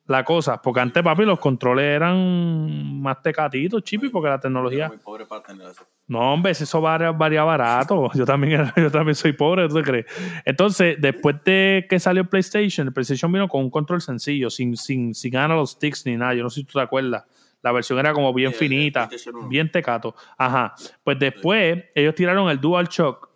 la cosa. Porque antes, papi, los controles eran más tecatitos, chipi, porque la tecnología. Muy pobre para tener eso. No, hombre, eso varía, barato. (laughs) Yo también, yo también soy pobre, ¿tú te crees? Entonces, después de que salió PlayStation, el PlayStation vino con un control sencillo, sin, sin, sin analog sticks ni nada. Yo no sé si tú te acuerdas. La versión era como bien finita, bien tecato. Ajá. Pues después, ellos tiraron el Dual Shock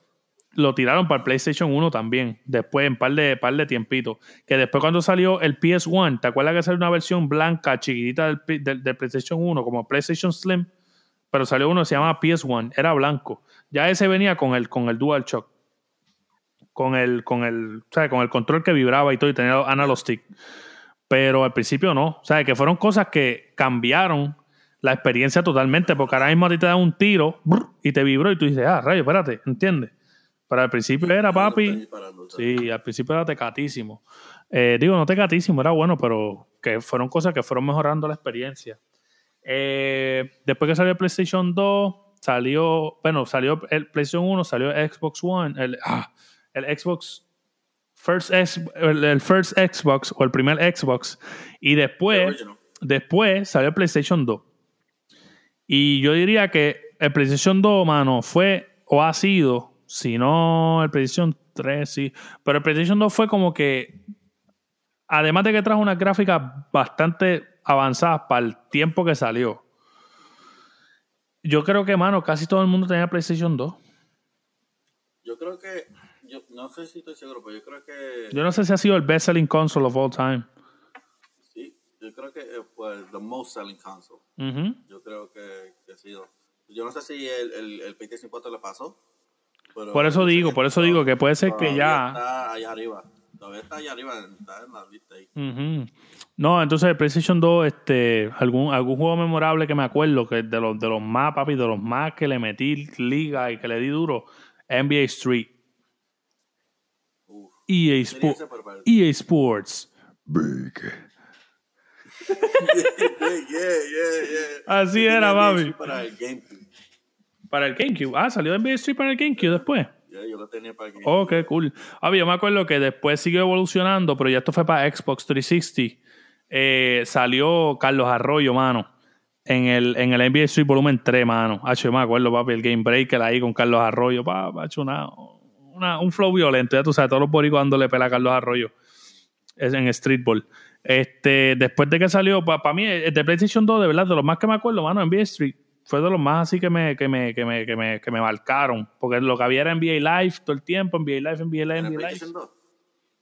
lo tiraron para el PlayStation 1 también, después en par de, par de tiempito. Que después cuando salió el PS1, ¿te acuerdas que salió una versión blanca, chiquitita del, del, PlayStation 1, como PlayStation Slim? Pero salió uno que se llama PS1, era blanco. Ya ese venía con el, con el DualShock. Con el, con el, con el control que vibraba y todo, y tenía analog stick. Pero al principio no. O sea, que fueron cosas que cambiaron la experiencia totalmente, porque ahora mismo a ti te da un tiro y te vibró y tú dices, ah, rayo, espérate, ¿entiendes? Pero al principio era, papi. Sí, al principio era tecatísimo. Eh, digo, no tecatísimo, era bueno, pero que fueron cosas que fueron mejorando la experiencia. Eh, después que salió el PlayStation 2, salió, bueno, salió el PlayStation 1, salió el Xbox One, el, ah, el Xbox First el, First Xbox o el primer Xbox. Y después, después salió el PlayStation 2. Y yo diría que el PlayStation 2, mano, fue o ha sido si no, el PlayStation 3 sí. Pero el PlayStation 2 fue como que. Además de que trajo unas gráficas bastante avanzadas para el tiempo que salió. Yo creo que, mano, casi todo el mundo tenía PlayStation 2. Yo creo que. Yo no sé si estoy seguro, pero yo creo que. Yo no sé si ha sido el best selling console of all time. Sí, yo creo que fue el the most selling console. Yo creo que, ha sido. Yo no sé si el, el, el PlayStation 4 le pasó por eso digo, por eso digo que puede ser que ya. Está allá arriba. Todavía está allá arriba, está en la lista ahí. No, entonces PlayStation 2, este, algún, algún juego memorable que me acuerdo, que de los, de los más, papi, de los más que le metí liga y que le di duro, NBA Street. EA, EA Sports. Big. (laughs) Así era, papi. Para el para el GameCube. Ah, salió NBA Street para el GameCube después. Ya, yo lo tenía para GameCube. Ok, cool. Ah, yo me acuerdo que después siguió evolucionando, pero ya esto fue para Xbox 360. Eh, salió Carlos Arroyo, mano. en el, en el NBA Street Volumen 3, mano. H, me acuerdo, papi, el Game Breaker ahí con Carlos Arroyo, pa, hecho una, una, un flow violento, ya tú sabes, todos los boricos dándole pela a Carlos Arroyo es en Streetball. Este, después de que salió, para mí, el de PlayStation 2, de verdad, de los más que me acuerdo, mano, NBA Street, fue de los más así que me, que me, que me, que me, que me marcaron. Porque lo que había era NBA Live todo el tiempo, NBA Live, NBA Live, NBA Live. PlayStation 2?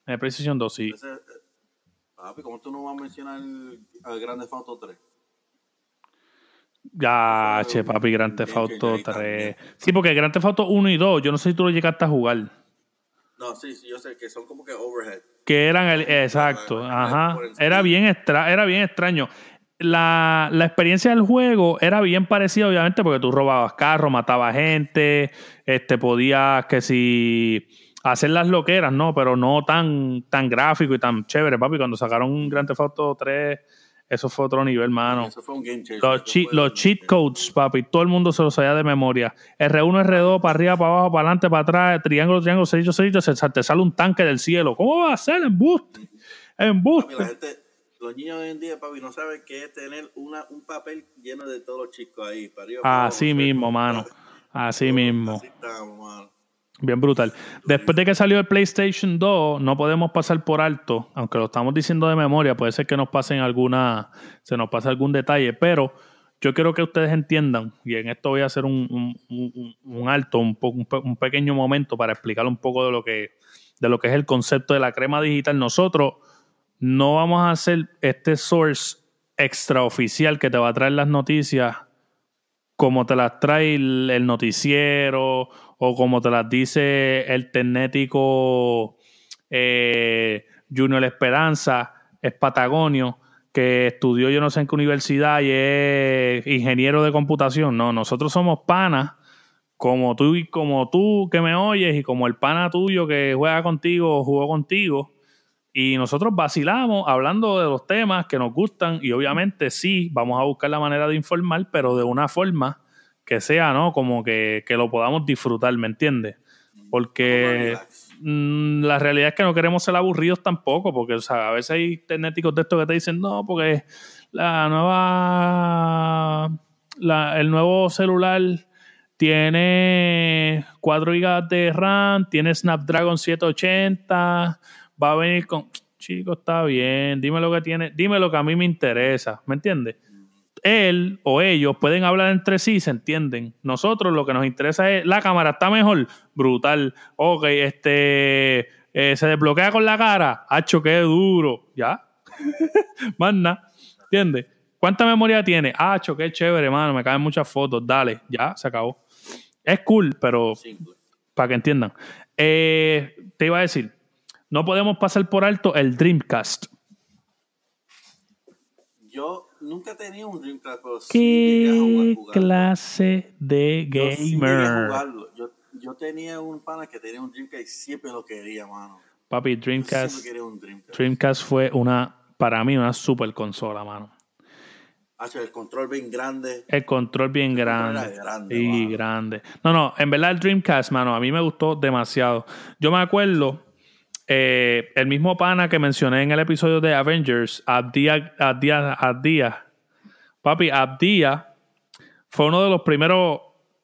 En el PlayStation 2, sí. Ese, papi, ¿cómo tú no vas a mencionar al Grande Auto 3? Ya, che, papi, Grand Theft Auto 3. Sí, porque Grand Theft Auto 1 y 2, yo no sé si tú lo llegaste a jugar. No, sí, sí, yo sé que son como que overhead. Que eran el, exacto, ajá. Era bien, extra, era bien extraño. La, la, experiencia del juego era bien parecida, obviamente, porque tú robabas carros, matabas gente, este, podías que si hacer las loqueras, ¿no? Pero no tan, tan gráfico y tan chévere, papi. Cuando sacaron un Grand Theft Auto 3 eso fue otro nivel, mano. Eso fue un game changer. Los, cheat, los cheat codes, papi, todo el mundo se los sabía de memoria. R1, R2, para arriba, para abajo, para adelante, para atrás, triángulo, triángulo, cerillo, cerillo, se, te sale un tanque del cielo. ¿Cómo va a ser? Embuste. Embuste. Papi, la gente, los niños hoy en día, papi, no saben qué es tener una, un papel lleno de todos los chicos ahí. Para arriba, Así mismo, mano. Así mismo. Así estamos, mano. Bien brutal. Después de que salió el PlayStation 2, no podemos pasar por alto, aunque lo estamos diciendo de memoria, puede ser que nos pasen alguna, se nos pase algún detalle, pero yo quiero que ustedes entiendan, y en esto voy a hacer un, alto, un, un, pequeño momento para explicar un poco de lo, que, de lo que es el concepto de la crema digital. Nosotros no vamos a hacer este source extraoficial que te va a traer las noticias como te las trae el noticiero o como te las dice el tecnético eh, Junior Esperanza, es Patagonio, que estudió yo no sé en qué universidad y es ingeniero de computación. No, nosotros somos panas, como tú y como tú que me oyes y como el pana tuyo que juega contigo o jugó contigo. Y nosotros vacilamos hablando de los temas que nos gustan y obviamente sí, vamos a buscar la manera de informar, pero de una forma que sea, ¿no? Como que, lo podamos disfrutar, ¿me entiendes? Porque mm, la realidad es que no queremos ser aburridos tampoco, porque o sea, a veces hay tecnéticos de estos que te dicen, no, porque la nueva, la, el nuevo celular tiene 4 GB de RAM, tiene Snapdragon 780, va a venir con... Chico, está bien, dime lo que tiene, dime lo que a mí me interesa, ¿me entiendes? él o ellos pueden hablar entre sí, se entienden. Nosotros lo que nos interesa es la cámara está mejor, brutal. Ok, este eh, se desbloquea con la cara, hacho qué duro, ya. (laughs) Manda, ¿entiendes? ¿Cuánta memoria tiene? Hacho, qué chévere, mano, me caen muchas fotos, dale, ya, se acabó. Es cool, pero para que entiendan. Eh, te iba a decir, no podemos pasar por alto el Dreamcast. Yo nunca tenía un Dreamcast, pero ¿Qué clase de gamer? Yo, yo, tenía un pana que tenía un Dreamcast y siempre lo quería, mano. Papi, Dreamcast, Dreamcast. Dreamcast. fue una, para mí, una super consola, mano. el control bien grande. El control bien grande. grande. Y grande. No, no, en verdad el Dreamcast, mano, a mí me gustó demasiado. Yo me acuerdo eh, el mismo pana que mencioné en el episodio de Avengers, Abdia, Abdia, Abdia, papi, Abdia fue uno de los primeros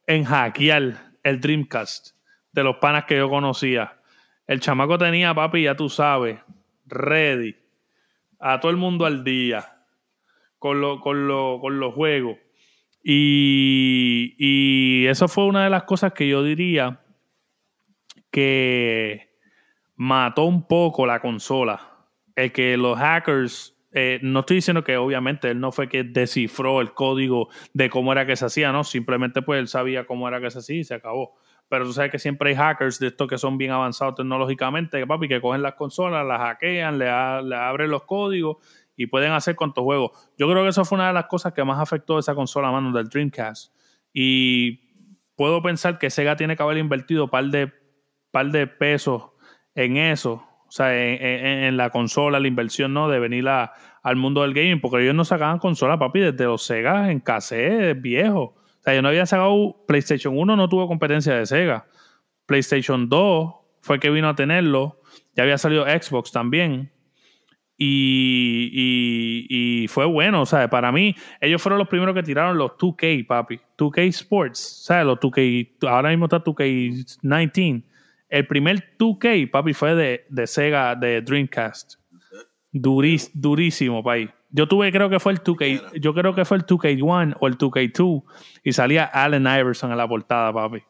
en hackear el Dreamcast de los panas que yo conocía. El chamaco tenía, papi, ya tú sabes, ready, a todo el mundo al día, con, lo, con, lo, con los juegos. Y, y eso fue una de las cosas que yo diría que mató un poco la consola. El que los hackers, eh, no estoy diciendo que obviamente él no fue que descifró el código de cómo era que se hacía, ¿no? Simplemente pues él sabía cómo era que se hacía y se acabó. Pero tú sabes que siempre hay hackers de estos que son bien avanzados tecnológicamente, papi, que cogen las consolas, las hackean, le, abren los códigos y pueden hacer cuantos juegos. Yo creo que eso fue una de las cosas que más afectó a esa consola, mano, del Dreamcast. Y puedo pensar que Sega tiene que haber invertido un de, par de pesos en eso, o sea, en, la consola, la inversión, ¿no? De venir al mundo del gaming, porque ellos no sacaban consola, papi, desde los Sega en cassette, viejo. O sea, yo no había sacado, PlayStation 1 no tuvo competencia de Sega. PlayStation 2 fue que vino a tenerlo, ya había salido Xbox también. Y, y, fue bueno, o sea, para mí, ellos fueron los primeros que tiraron los 2K, papi. 2K Sports, ¿sabes? Los 2K, ahora mismo está 2K19. El primer 2K, papi, fue de, de Sega, de Dreamcast. durísimo, papi. Yo tuve, creo que fue el 2K, yo creo que fue el 2K1 o el 2K2 y salía Allen Iverson en la portada, papi.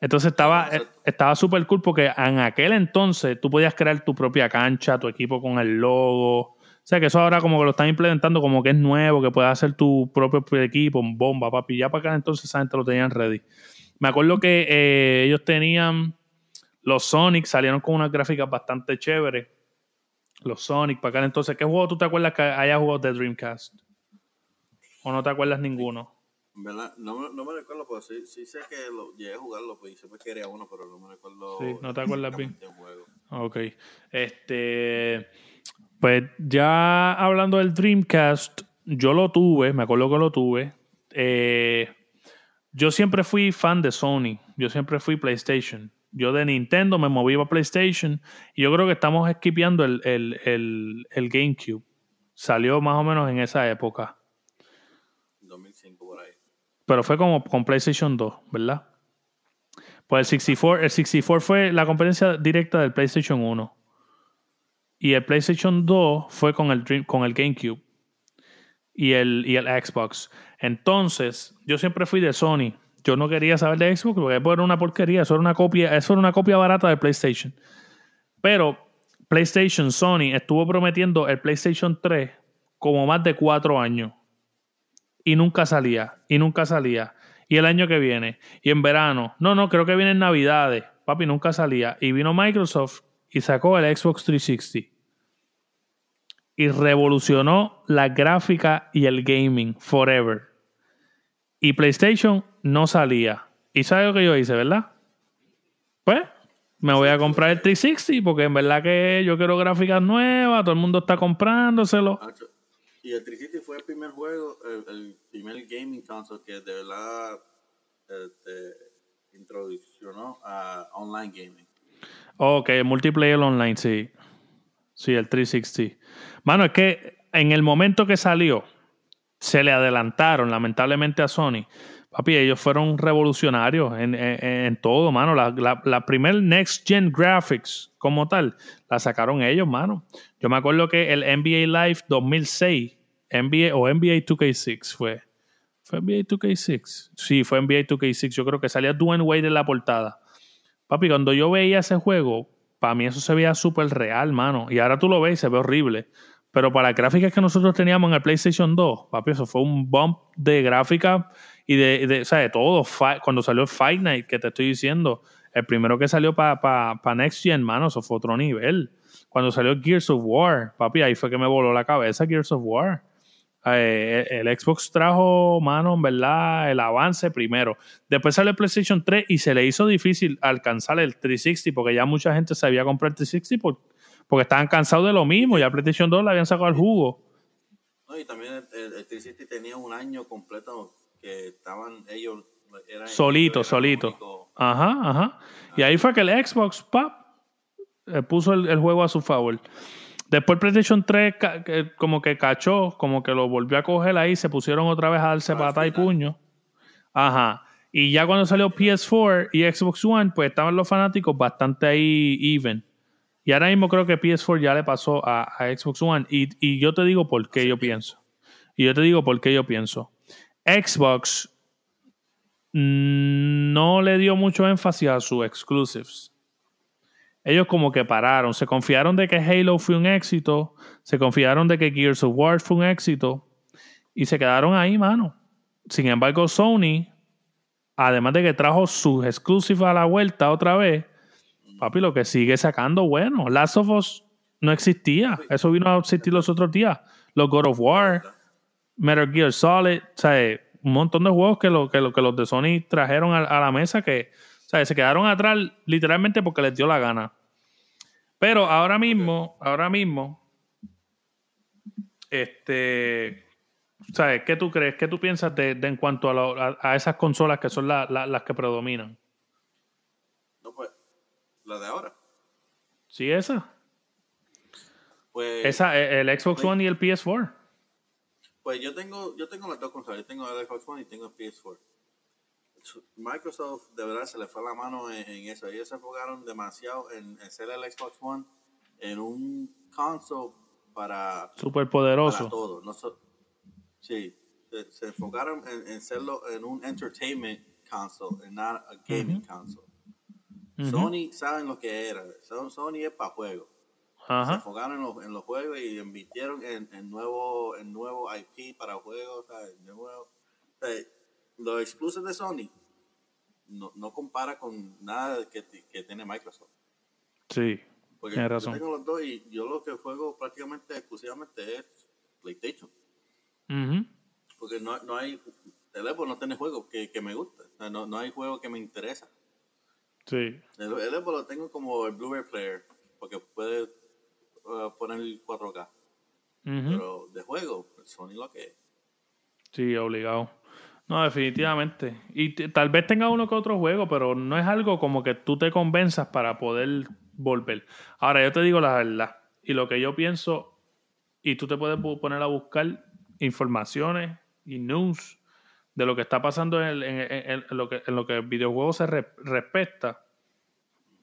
Entonces estaba estaba súper cool porque en aquel entonces tú podías crear tu propia cancha, tu equipo con el logo. O sea que eso ahora como que lo están implementando como que es nuevo, que puedes hacer tu propio equipo, bomba, papi. Ya para aquel entonces esa gente lo tenían ready. Me acuerdo que eh, ellos tenían los Sonic, salieron con unas gráficas bastante chéveres. Los Sonic, para aquel entonces. ¿Qué juego tú te acuerdas que haya jugado de Dreamcast? ¿O no te acuerdas ninguno? ¿Verdad? No, no me recuerdo, pero sí, sí sé que lo, llegué a jugarlo, pues siempre quería uno, pero no me recuerdo. Sí, no te acuerdas bien. Ok. Este. Pues ya hablando del Dreamcast, yo lo tuve, me acuerdo que lo tuve. Eh, yo siempre fui fan de Sony, yo siempre fui PlayStation. Yo de Nintendo me moví a PlayStation y yo creo que estamos esquipeando el, el, el, el GameCube. Salió más o menos en esa época pero fue como con PlayStation 2, ¿verdad? Pues el 64, el 64 fue la competencia directa del PlayStation 1. Y el PlayStation 2 fue con el, Dream, con el GameCube y el, y el Xbox. Entonces, yo siempre fui de Sony. Yo no quería saber de Xbox porque era una porquería. Eso era una copia, eso era una copia barata de PlayStation. Pero PlayStation, Sony, estuvo prometiendo el PlayStation 3 como más de cuatro años y nunca salía, y nunca salía. Y el año que viene, y en verano, no, no, creo que viene en Navidades, papi, nunca salía. Y vino Microsoft y sacó el Xbox 360. Y revolucionó la gráfica y el gaming forever. Y PlayStation no salía. ¿Y sabes lo que yo hice, verdad? Pues me voy a comprar el 360 porque en verdad que yo quiero gráficas nuevas, todo el mundo está comprándoselo. Y el 360 fue el primer juego, el, primer gaming console que de verdad este, introduccionó a online gaming. Ok, multiplayer online, sí. Sí, el 360. Mano, es que en el momento que salió, se le adelantaron lamentablemente a Sony. Papi, ellos fueron revolucionarios en, en, todo, mano. La, la, primer Next Gen Graphics como tal, la sacaron ellos, mano. Yo me acuerdo que el NBA Live 2006, NBA o NBA 2K6 fue. ¿Fue NBA 2K6? Sí, fue NBA 2K6. Yo creo que salía Dwayne Wade en la portada. Papi, cuando yo veía ese juego, para mí eso se veía súper real, mano. Y ahora tú lo ves y se ve horrible. Pero para las gráficas que nosotros teníamos en el PlayStation 2, papi, eso fue un bump de gráfica y de, de, o de todo. Cuando salió Fight Night, que te estoy diciendo, el primero que salió para pa, Next Gen, mano, eso fue otro nivel. Cuando salió Gears of War, papi, ahí fue que me voló la cabeza Gears of War. Eh, el, Xbox trajo, mano, en verdad, el avance primero. Después salió el PlayStation 3 y se le hizo difícil alcanzar el 360 porque ya mucha gente se había comprado el 360 porque estaban cansados de lo mismo. Ya PlayStation 2 le habían sacado el jugo. No, y también el, el 360 tenía un año completo que estaban ellos solito, solito. Ajá, ajá. Y ahí fue que el Xbox, pap, eh, puso el, juego a su favor. Después PlayStation 3 como que cachó, como que lo volvió a coger ahí, se pusieron otra vez a darse pata y puño. Ajá. Y ya cuando salió PS4 y Xbox One, pues estaban los fanáticos bastante ahí even. Y ahora mismo creo que PS4 ya le pasó a, a Xbox One. Y, y, yo te digo por qué yo pienso. Y yo te digo por qué yo pienso. Xbox no le dio mucho énfasis a sus exclusives. Ellos como que pararon, se confiaron de que Halo fue un éxito, se confiaron de que Gears of War fue un éxito y se quedaron ahí, mano. Sin embargo, Sony, además de que trajo sus exclusivos a la vuelta otra vez, papi, lo que sigue sacando, bueno, Last of Us no existía. Eso vino a existir los otros días. Los God of War, Metal Gear Solid, o sea, un montón de juegos que, lo, que, lo, que los de Sony trajeron a, la mesa que se quedaron atrás literalmente porque les dio la gana. Pero ahora mismo, ahora mismo, este, ¿sabes? ¿Qué tú crees? ¿Qué tú piensas de, en cuanto a, a, esas consolas que son las que predominan? No, pues, la de ahora. ¿Sí, esa? Pues Pues, Esa, el Xbox pues One y el PS4. Pues yo tengo, yo tengo las dos consolas, yo tengo el Xbox One y tengo el PS4. Microsoft de verdad se le fue la mano en, eso. Ellos se enfocaron demasiado en, hacer el Xbox One en un console para... Super poderoso. Para todo. No sí, se, enfocaron en, hacerlo en un entertainment console, en no a gaming console. Sony saben lo que era. Sony es para juegos. Se enfocaron en los, en los, juegos y invirtieron en, en, nuevo, en nuevo IP para juegos. los exclusivos de Sony no, no, compara con nada que, que tiene Microsoft. Sí, Porque tiene razón. Yo tengo los dos y yo lo que juego prácticamente exclusivamente es PlayStation. Porque no, no hay. El Evo no tiene juegos que, que me gusta. no, no hay juego que me interesa. Sí. El, el Evo lo tengo como el Blu-ray player. Porque puede uh, poner 4K. Pero de juego, pues, Sony lo que es. Sí, obligado. No, definitivamente. Y tal vez tenga uno que otro juego, pero no es algo como que tú te convenzas para poder volver. Ahora, yo te digo la verdad. Y lo que yo pienso, y tú te puedes poner a buscar informaciones y news de lo que está pasando en, lo, que, en lo que el videojuego se respecta.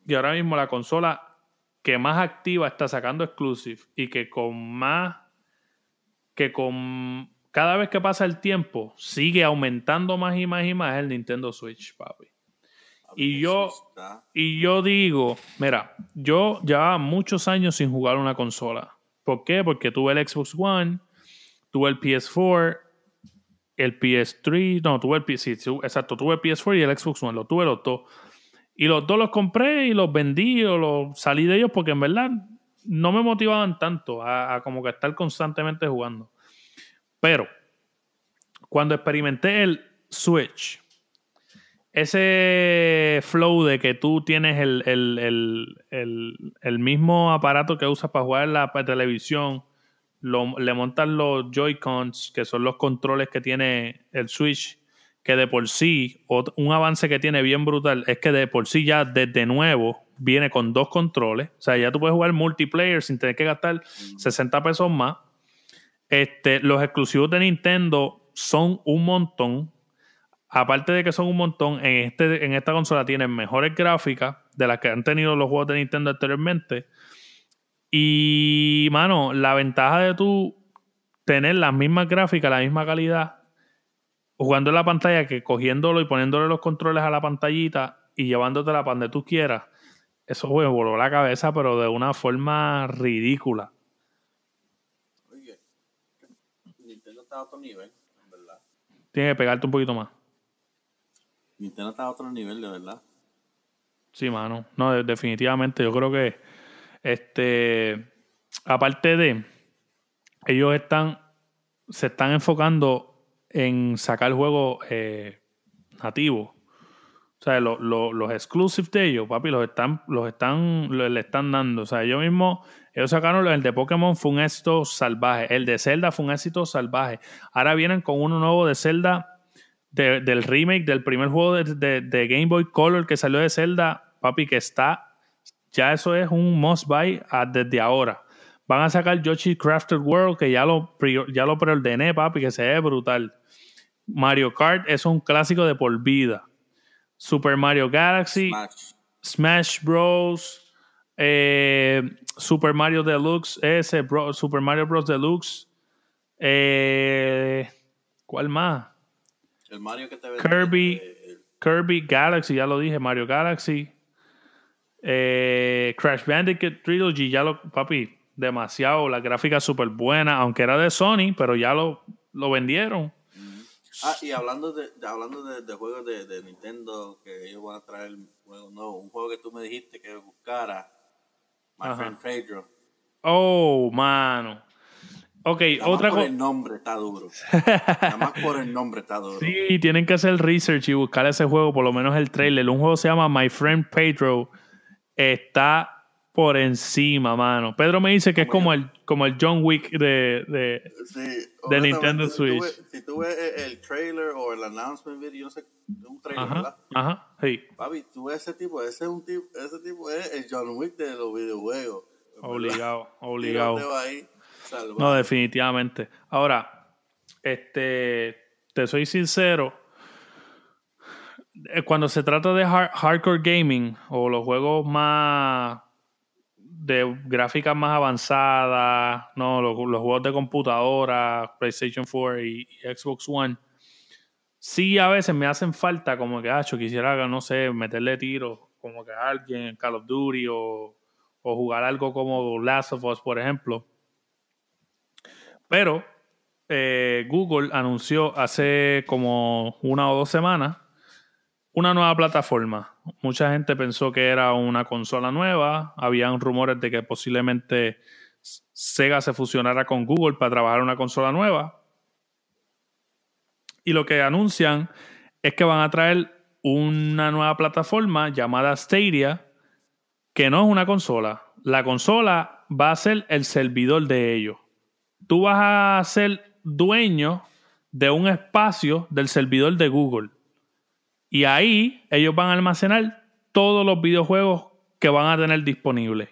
Y ahora mismo la consola que más activa está sacando exclusive y que con más que con cada vez que pasa el tiempo sigue aumentando más y más y más el Nintendo Switch, papi. Y yo, y yo digo, mira, yo llevaba muchos años sin jugar una consola. ¿Por qué? Porque tuve el Xbox One, tuve el PS4, el PS3, no, tuve el PS, exacto, tuve el PS4 y el Xbox One, lo tuve los dos. Y los dos los compré y los vendí o los salí de ellos porque en verdad no me motivaban tanto a, como que estar constantemente jugando. Pero cuando experimenté el Switch, ese flow de que tú tienes el, el mismo aparato que usas para jugar la televisión, le montan los Joy-Cons, que son los controles que tiene el Switch, que de por sí, un avance que tiene bien brutal es que de por sí ya desde nuevo viene con dos controles. O sea, ya tú puedes jugar multiplayer sin tener que gastar 60 pesos más. Este, los exclusivos de Nintendo son un montón. Aparte de que son un montón, en, este, en esta consola tienen mejores gráficas de las que han tenido los juegos de Nintendo anteriormente. Y, mano, la ventaja de tú tener las mismas gráficas, la misma calidad, jugando en la pantalla que cogiéndolo y poniéndole los controles a la pantallita y llevándotela para donde tú quieras, eso me voló la cabeza, pero de una forma ridícula. Oye, Nintendo está a otro nivel, en verdad. Tiene que pegarte un poquito más. Nintendo está a otro nivel, de verdad. Sí, mano. No, definitivamente. Yo creo que este, aparte de, ellos están, se están enfocando en sacar juegos eh, nativos. O sea, los exclusives de ellos, papi, los están, los están, le están dando. O sea, ellos mismos, ellos sacaron el de Pokémon, fue un éxito salvaje. El de Zelda fue un éxito salvaje. Ahora vienen con uno nuevo de Zelda, del remake del primer juego de, de Game Boy Color que salió de Zelda, papi, que está ya eso es un must buy desde ahora. Van a sacar Yoshi Crafted World, que ya lo, ya lo preordené, papi, que se ve brutal. Mario Kart es un clásico de por vida. Super Mario Galaxy, Smash, Bros. Eh, Super Mario Deluxe, ese, Super Mario Bros. Deluxe. Eh, ¿Cuál más? El Mario que te Kirby, Kirby Galaxy, ya lo dije, Mario Galaxy. Eh, Crash Bandicoot Trilogy, ya lo, papi, demasiado. La gráfica súper buena, aunque era de Sony, pero ya lo, lo vendieron. Ah, y hablando de, hablando de, juegos de, Nintendo, que ellos van a traer juegos nuevos, un juego que tú me dijiste que buscara, My Friend Pedro. Oh, mano. Ok, Nada otra cosa. por el nombre está duro. (laughs) Nada más por el nombre está duro. Sí, tienen que hacer research y buscar ese juego, por lo menos el trailer. Un juego se llama My Friend Pedro está por encima, mano. Pedro me dice que es como el, como el John Wick de, de, de Nintendo Switch. si tú ves el trailer o el announcement video, no sé, un trailer, ajá, ¿verdad? Ajá, sí. Papi, tú ves ese tipo, ese es un tipo, ese tipo es el John Wick de los videojuegos. Obligado, (laughs) obligado. no, definitivamente. Ahora, este, te soy sincero. Eh, cuando se trata de hardcore gaming o los juegos más de gráficas más avanzadas, no, los, juegos de computadora, PlayStation 4 y, Xbox One, sí a veces me hacen falta como que, ah, yo quisiera, no sé, meterle tiro como que a alguien en Call of Duty o, o jugar algo como Last of Us, por ejemplo. Pero eh, Google anunció hace como una o dos semanas una nueva plataforma. Mucha gente pensó que era una consola nueva. Habían rumores de que posiblemente Sega se fusionara con Google para trabajar una consola nueva. Y lo que anuncian es que van a traer una nueva plataforma llamada Stadia, que no es una consola. La consola va a ser el servidor de ellos. Tú vas a ser dueño de un espacio del servidor de Google. Y ahí ellos van a almacenar todos los videojuegos que van a tener disponibles.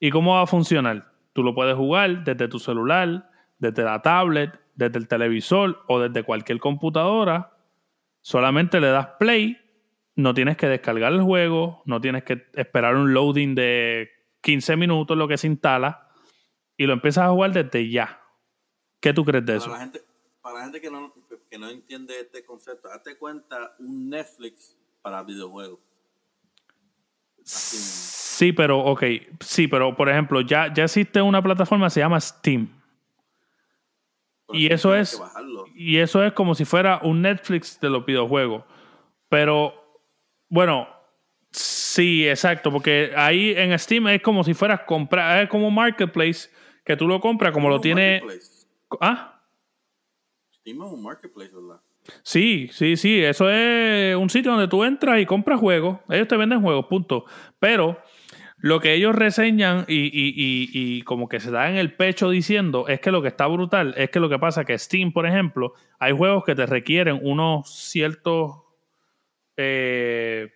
¿Y cómo va a funcionar? Tú lo puedes jugar desde tu celular, desde la tablet, desde el televisor o desde cualquier computadora. Solamente le das play, no tienes que descargar el juego, no tienes que esperar un loading de 15 minutos, lo que se instala, y lo empiezas a jugar desde ya. ¿Qué tú crees de eso? para la gente que no, que no entiende este concepto, hazte cuenta un Netflix para videojuegos. Sí, pero, ok, sí, pero por ejemplo, ya, ya existe una plataforma que se llama Steam. y eso es y eso es como si fuera un Netflix de los videojuegos. Pero bueno, sí, exacto, porque ahí en Steam es como si fueras comprar, es como marketplace que tú lo compras como lo tiene ¿Ah? Un marketplace, ¿verdad? Sí, sí, sí. Eso es un sitio donde tú entras y compras juegos. Ellos te venden juegos, punto. Pero lo que ellos reseñan y, y, como que se da en el pecho diciendo es que lo que está brutal es que lo que pasa que Steam, por ejemplo, hay juegos que te requieren unos ciertos... Eh,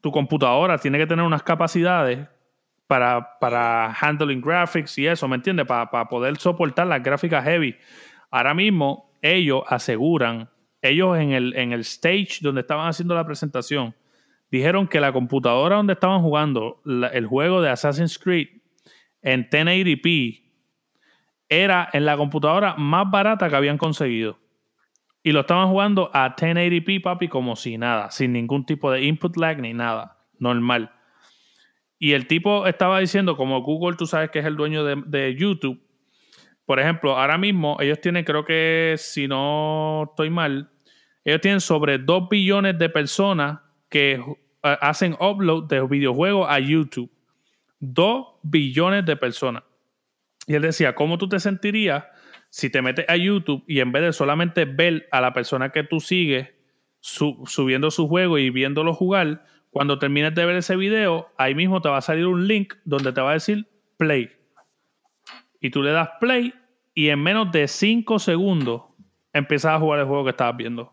tu computadora tiene que tener unas capacidades para, para handling graphics y eso, ¿me entiendes? Para, para poder soportar las gráficas heavy. Ahora mismo ellos aseguran, ellos en el, en el stage donde estaban haciendo la presentación, dijeron que la computadora donde estaban jugando el juego de Assassin's Creed en 1080p era en la computadora más barata que habían conseguido. Y lo estaban jugando a 1080p, papi, como si nada, sin ningún tipo de input lag ni nada, normal. Y el tipo estaba diciendo, como Google, tú sabes que es el dueño de, de YouTube, por ejemplo, ahora mismo ellos tienen, creo que si no estoy mal, ellos tienen sobre 2 billones de personas que eh, hacen upload de videojuegos a YouTube. 2 billones de personas. Y él decía, ¿cómo tú te sentirías si te metes a YouTube y en vez de solamente ver a la persona que tú sigues subiendo su juego y viéndolo jugar, cuando termines de ver ese video, ahí mismo te va a salir un link donde te va a decir play y tú le das play y en menos de 5 segundos empiezas a jugar el juego que estabas viendo.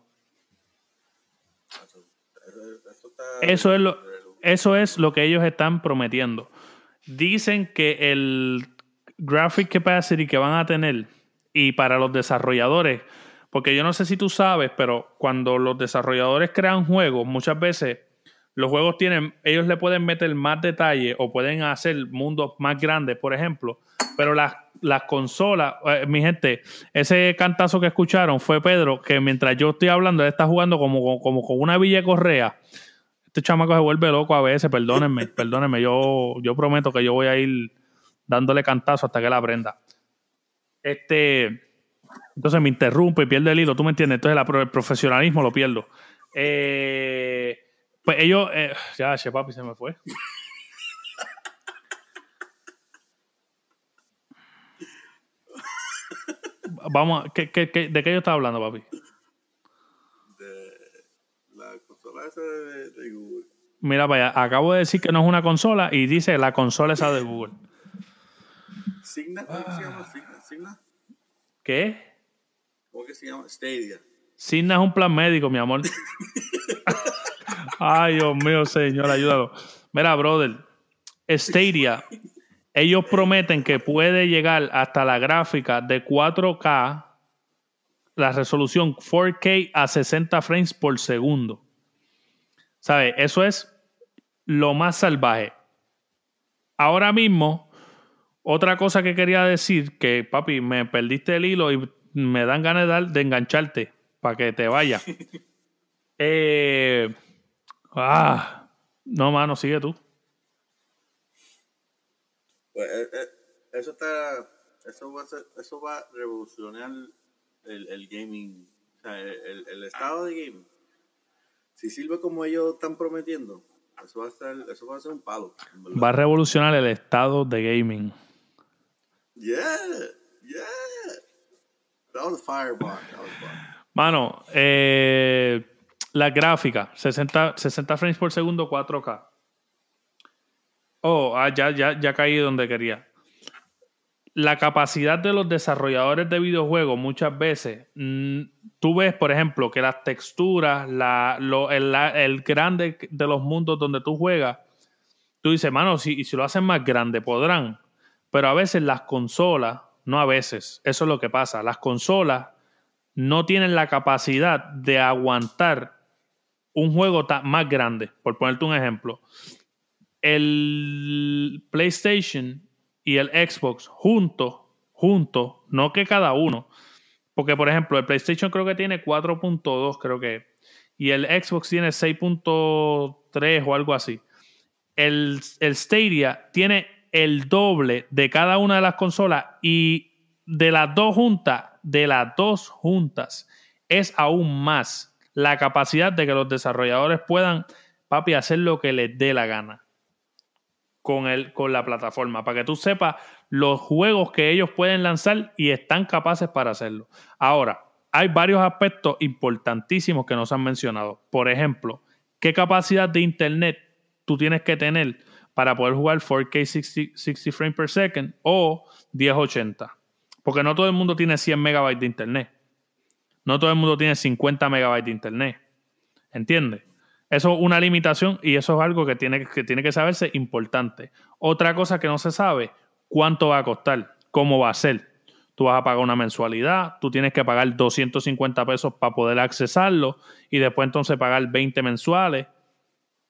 Eso es lo, eso es lo que ellos están prometiendo. Dicen que el graphic capacity que van a tener y para los desarrolladores, porque yo no sé si tú sabes, pero cuando los desarrolladores crean juegos, muchas veces los juegos tienen, ellos le pueden meter más detalle o pueden hacer mundos más grandes, por ejemplo, pero las, las consolas, eh, mi gente, ese cantazo que escucharon fue Pedro, que mientras yo estoy hablando, él está jugando como, como con una Villa Correa. Este chamaco se vuelve loco a veces, perdónenme, (laughs) perdónenme, yo, yo prometo que yo voy a ir dándole cantazo hasta que la aprenda. Este, entonces me interrumpe y pierde el hilo, ¿tú me entiendes? Entonces el profesionalismo lo pierdo. Eh, pues ellos, eh, ya, che papi se me fue. Vamos, ¿qué, qué, qué, ¿de qué yo estaba hablando, papi? De la consola esa de, Google. Mira, vaya, acabo de decir que no es una consola y dice la consola esa de Google. ¿Signa? ¿Cómo se llama? ¿Signa? ¿Qué? ¿Cómo que se llama? Stadia. Signa es un plan médico, mi amor. (laughs) Ay, Dios mío, señor, ayúdalo. Mira, brother, Stadia ellos prometen que puede llegar hasta la gráfica de 4K, la resolución 4K a 60 frames por segundo. ¿Sabes? Eso es lo más salvaje. Ahora mismo, otra cosa que quería decir, que papi, me perdiste el hilo y me dan ganas de, engancharte para que te vaya. (laughs) eh, ah, no, mano, sigue tú. Pues, eh, eh, eso está, eso va a, eso va a revolucionar el, el gaming, o sea, el, el, estado de gaming. Si sirve como ellos están prometiendo, eso va a ser, eso va a ser un palo. Va a revolucionar el estado de gaming. Yeah, yeah. That was fireball. Mano, eh, la gráfica, 60, 60 frames por segundo, 4K. Oh, ah, ya, ya, ya caí donde quería. La capacidad de los desarrolladores de videojuegos muchas veces, mm, tú ves, por ejemplo, que las texturas, la, lo, el, el, grande de los mundos donde tú juegas, tú dices, mano, si, si lo hacen más grande, podrán. Pero a veces las consolas, no a veces, eso es lo que pasa, las consolas no tienen la capacidad de aguantar un juego más grande, por ponerte un ejemplo el PlayStation y el Xbox juntos, juntos, no que cada uno. Porque, por ejemplo, el PlayStation creo que tiene 4.2, creo que. Y el Xbox tiene 6.3 o algo así. El, el Stadia tiene el doble de cada una de las consolas y de las dos juntas, de las dos juntas, es aún más la capacidad de que los desarrolladores puedan, papi, hacer lo que les dé la gana con, el, con la plataforma, para que tú sepas los juegos que ellos pueden lanzar y están capaces para hacerlo. Ahora, hay varios aspectos importantísimos que nos han mencionado. Por ejemplo, ¿qué capacidad de internet tú tienes que tener para poder jugar 4K 60, frames per second o 1080? Porque no todo el mundo tiene 100 megabytes de internet. No todo el mundo tiene 50 megabytes de internet. ¿Entiendes? Eso es una limitación y eso es algo que tiene, que tiene que saberse importante. Otra cosa que no se sabe, cuánto va a costar, cómo va a ser. Tú vas a pagar una mensualidad, tú tienes que pagar 250 pesos para poder accesarlo y después entonces pagar 20 mensuales.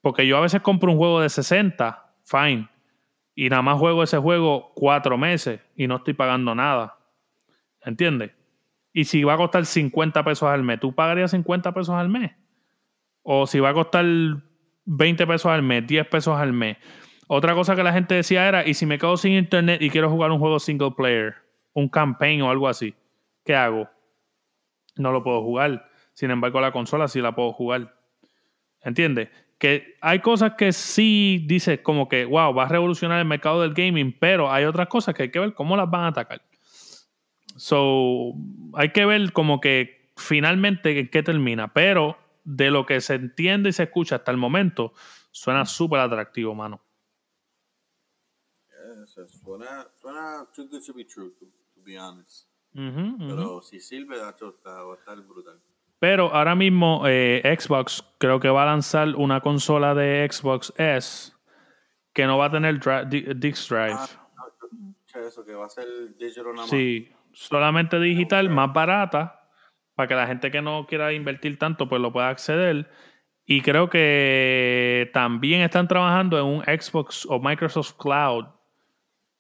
Porque yo a veces compro un juego de 60, fine, y nada más juego ese juego cuatro meses y no estoy pagando nada. ¿Entiendes? Y si va a costar 50 pesos al mes, ¿tú pagarías 50 pesos al mes? O si va a costar 20 pesos al mes, 10 pesos al mes. Otra cosa que la gente decía era, ¿y si me quedo sin internet y quiero jugar un juego single player, un campaign o algo así? ¿Qué hago? No lo puedo jugar. Sin embargo, la consola sí la puedo jugar. ¿Entiendes? Que hay cosas que sí dices como que, wow, va a revolucionar el mercado del gaming, pero hay otras cosas que hay que ver cómo las van a atacar. So, hay que ver como que finalmente en qué termina. Pero de lo que se entiende y se escucha hasta el momento, suena súper atractivo, mano. suena, suena too good to be true, to, be honest. Pero si sirve, va a estar brutal. Pero ahora mismo eh, Xbox creo que va a lanzar una consola de Xbox S que no va a tener Disk Drive. Ah, eso, que va a ser digital nada más. Sí, solamente digital, más barata para que la gente que no quiera invertir tanto pues lo pueda acceder. Y creo que también están trabajando en un Xbox o Microsoft Cloud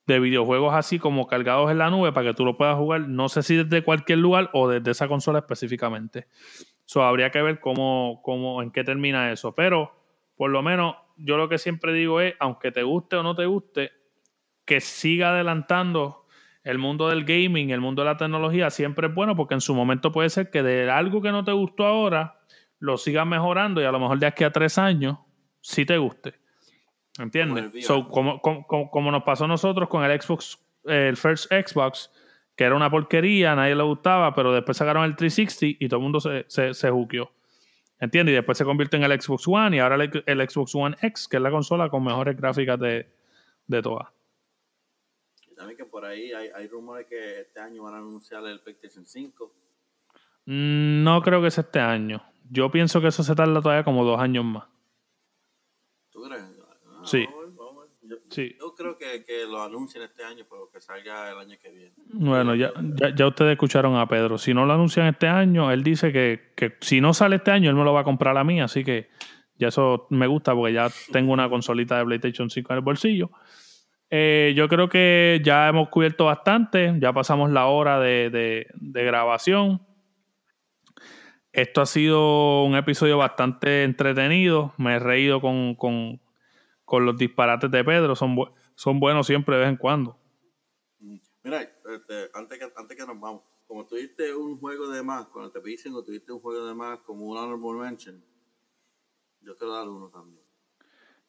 de videojuegos así como cargados en la nube para que tú lo puedas jugar, no sé si desde cualquier lugar o desde esa consola específicamente. So, habría que ver cómo, cómo, en qué termina eso. Pero, por lo menos, yo lo que siempre digo es, aunque te guste o no te guste, que siga adelantando el mundo del gaming, el mundo de la tecnología siempre es bueno porque en su momento puede ser que de algo que no te gustó ahora lo sigas mejorando y a lo mejor de aquí a tres años sí te guste. ¿Entiendes? Como, como, nos pasó a nosotros con el Xbox, el First Xbox, que era una porquería, nadie le gustaba, pero después sacaron el 360 y todo el mundo se, se, se ¿Entiendes? Y después se convierte en el Xbox One y ahora el, Xbox One X, que es la consola con mejores gráficas de, de todas también que por ahí hay, hay rumores que este año van a anunciar el PlayStation 5. Mm, no creo que sea este año. Yo pienso que eso se tarda todavía como dos años más. ¿Tú crees? Ah, sí. Sí. Yo creo que, que, lo anuncien este año, pero que salga el año que viene. Bueno, ya, ya, ustedes escucharon a Pedro. Si no lo anuncian este año, él dice que, que, si no sale este año, él me lo va a comprar a mí. Así que ya eso me gusta porque ya tengo una consolita de PlayStation 5 en el bolsillo. Eh, yo creo que ya hemos cubierto bastante. Ya pasamos la hora de, de, de grabación. Esto ha sido un episodio bastante entretenido. Me he reído con, con, con los disparates de Pedro. Son, son buenos siempre de vez en cuando. Mira, este, antes, que, antes que nos vamos, como tuviste un juego de más, cuando te dicen que tuviste un juego de más como un honorable mention, yo quiero dar uno también.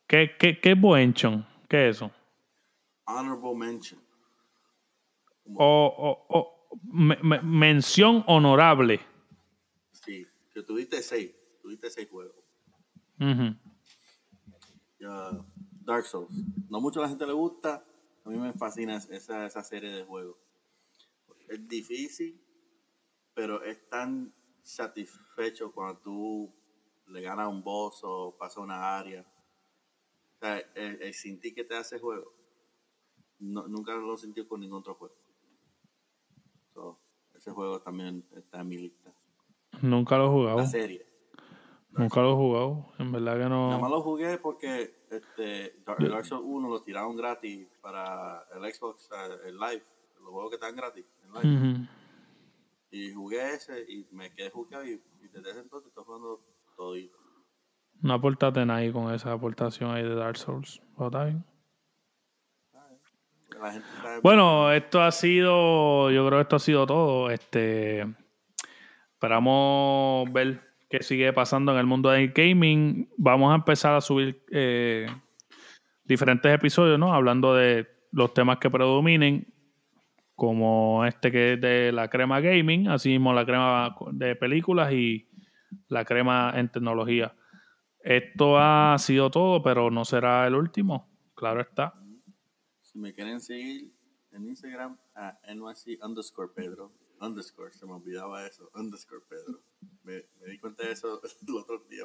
¿Qué, qué, qué mention? ¿Qué es eso? Honorable mention. O, o, o mención honorable. Sí, que tuviste seis, tuviste seis juegos. Dark Souls. No mucho a la gente le gusta, a mí me fascina esa, esa serie de juegos. Es difícil, pero es tan satisfecho cuando tú le ganas un boss o pasas una área. O sea, el, el sentir que te hace juego, nunca lo he sentido con ningún otro juego. ese juego también está en mi lista. Nunca lo he jugado. La serie. Nunca lo he jugado, en verdad que no. Nada más lo jugué porque este, Dark Souls 1 lo tiraron gratis para el Xbox, el Live, los juegos que están gratis Y jugué ese y me quedé jugando y, desde ese entonces estoy jugando todito. No aportaste nada ahí con esa aportación ahí de Dark Souls. ¿Está bien? Bueno, esto ha sido, yo creo que esto ha sido todo. Este, esperamos ver qué sigue pasando en el mundo del gaming. Vamos a empezar a subir eh, diferentes episodios, ¿no? Hablando de los temas que predominen, como este que es de la crema gaming, así mismo la crema de películas y la crema en tecnología. Esto ha sido todo, pero no será el último, claro está me quieren seguir en Instagram a NYC underscore Pedro. Underscore, se me olvidaba eso. Underscore Pedro. Me, di cuenta de eso (laughs) el otro día.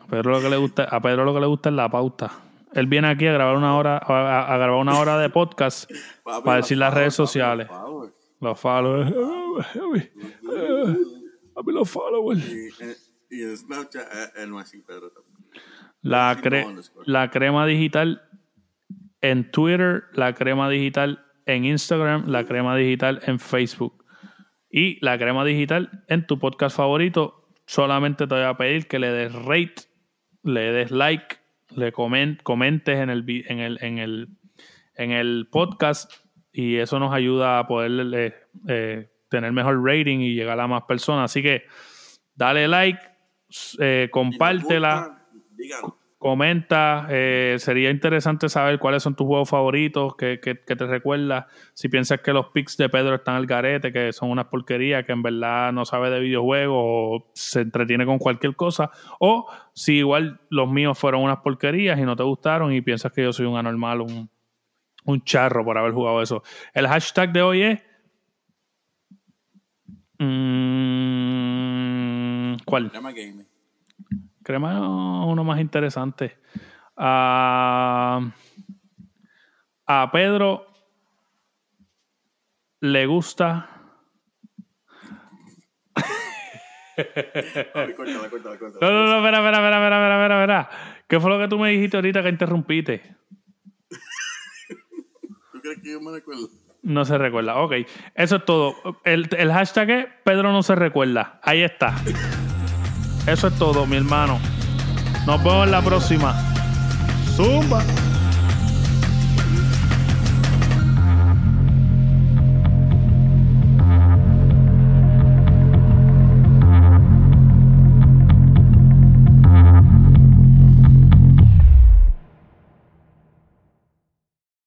A Pedro lo que le gusta, a Pedro lo que le gusta es la pauta. Él viene aquí a grabar una hora, a, grabar una hora de podcast (laughs) para decir las redes sociales. Los followers. A mí los followers. Y, en Snapchat, NYC Pedro también. La, la crema digital en Twitter, la crema digital en Instagram, la crema digital en Facebook y la crema digital en tu podcast favorito. Solamente te voy a pedir que le des rate, le des like, le comentes en el, en el, en el, en el podcast y eso nos ayuda a poder eh, tener mejor rating y llegar a más personas. Así que dale like, eh, compártela comenta. Eh, sería interesante saber cuáles son tus juegos favoritos, que, te recuerdas. Si piensas que los picks de Pedro están al garete, que son unas porquerías, que en verdad no sabe de videojuegos o se entretiene con cualquier cosa. O si igual los míos fueron unas porquerías y no te gustaron y piensas que yo soy un anormal, un, un charro por haber jugado eso. El hashtag de hoy es. Mm, ¿Cuál? Crema uno más interesante. A, a Pedro le gusta. No, no, no, espera, espera, espera, espera, espera, espera. ¿Qué fue lo que tú me dijiste ahorita que interrumpiste? ¿Tú crees que yo me recuerdo? No se recuerda. Ok. Eso es todo. El, el hashtag es Pedro no se recuerda. Ahí está. Eso es todo, mi hermano. Nos vemos en la próxima. Zumba.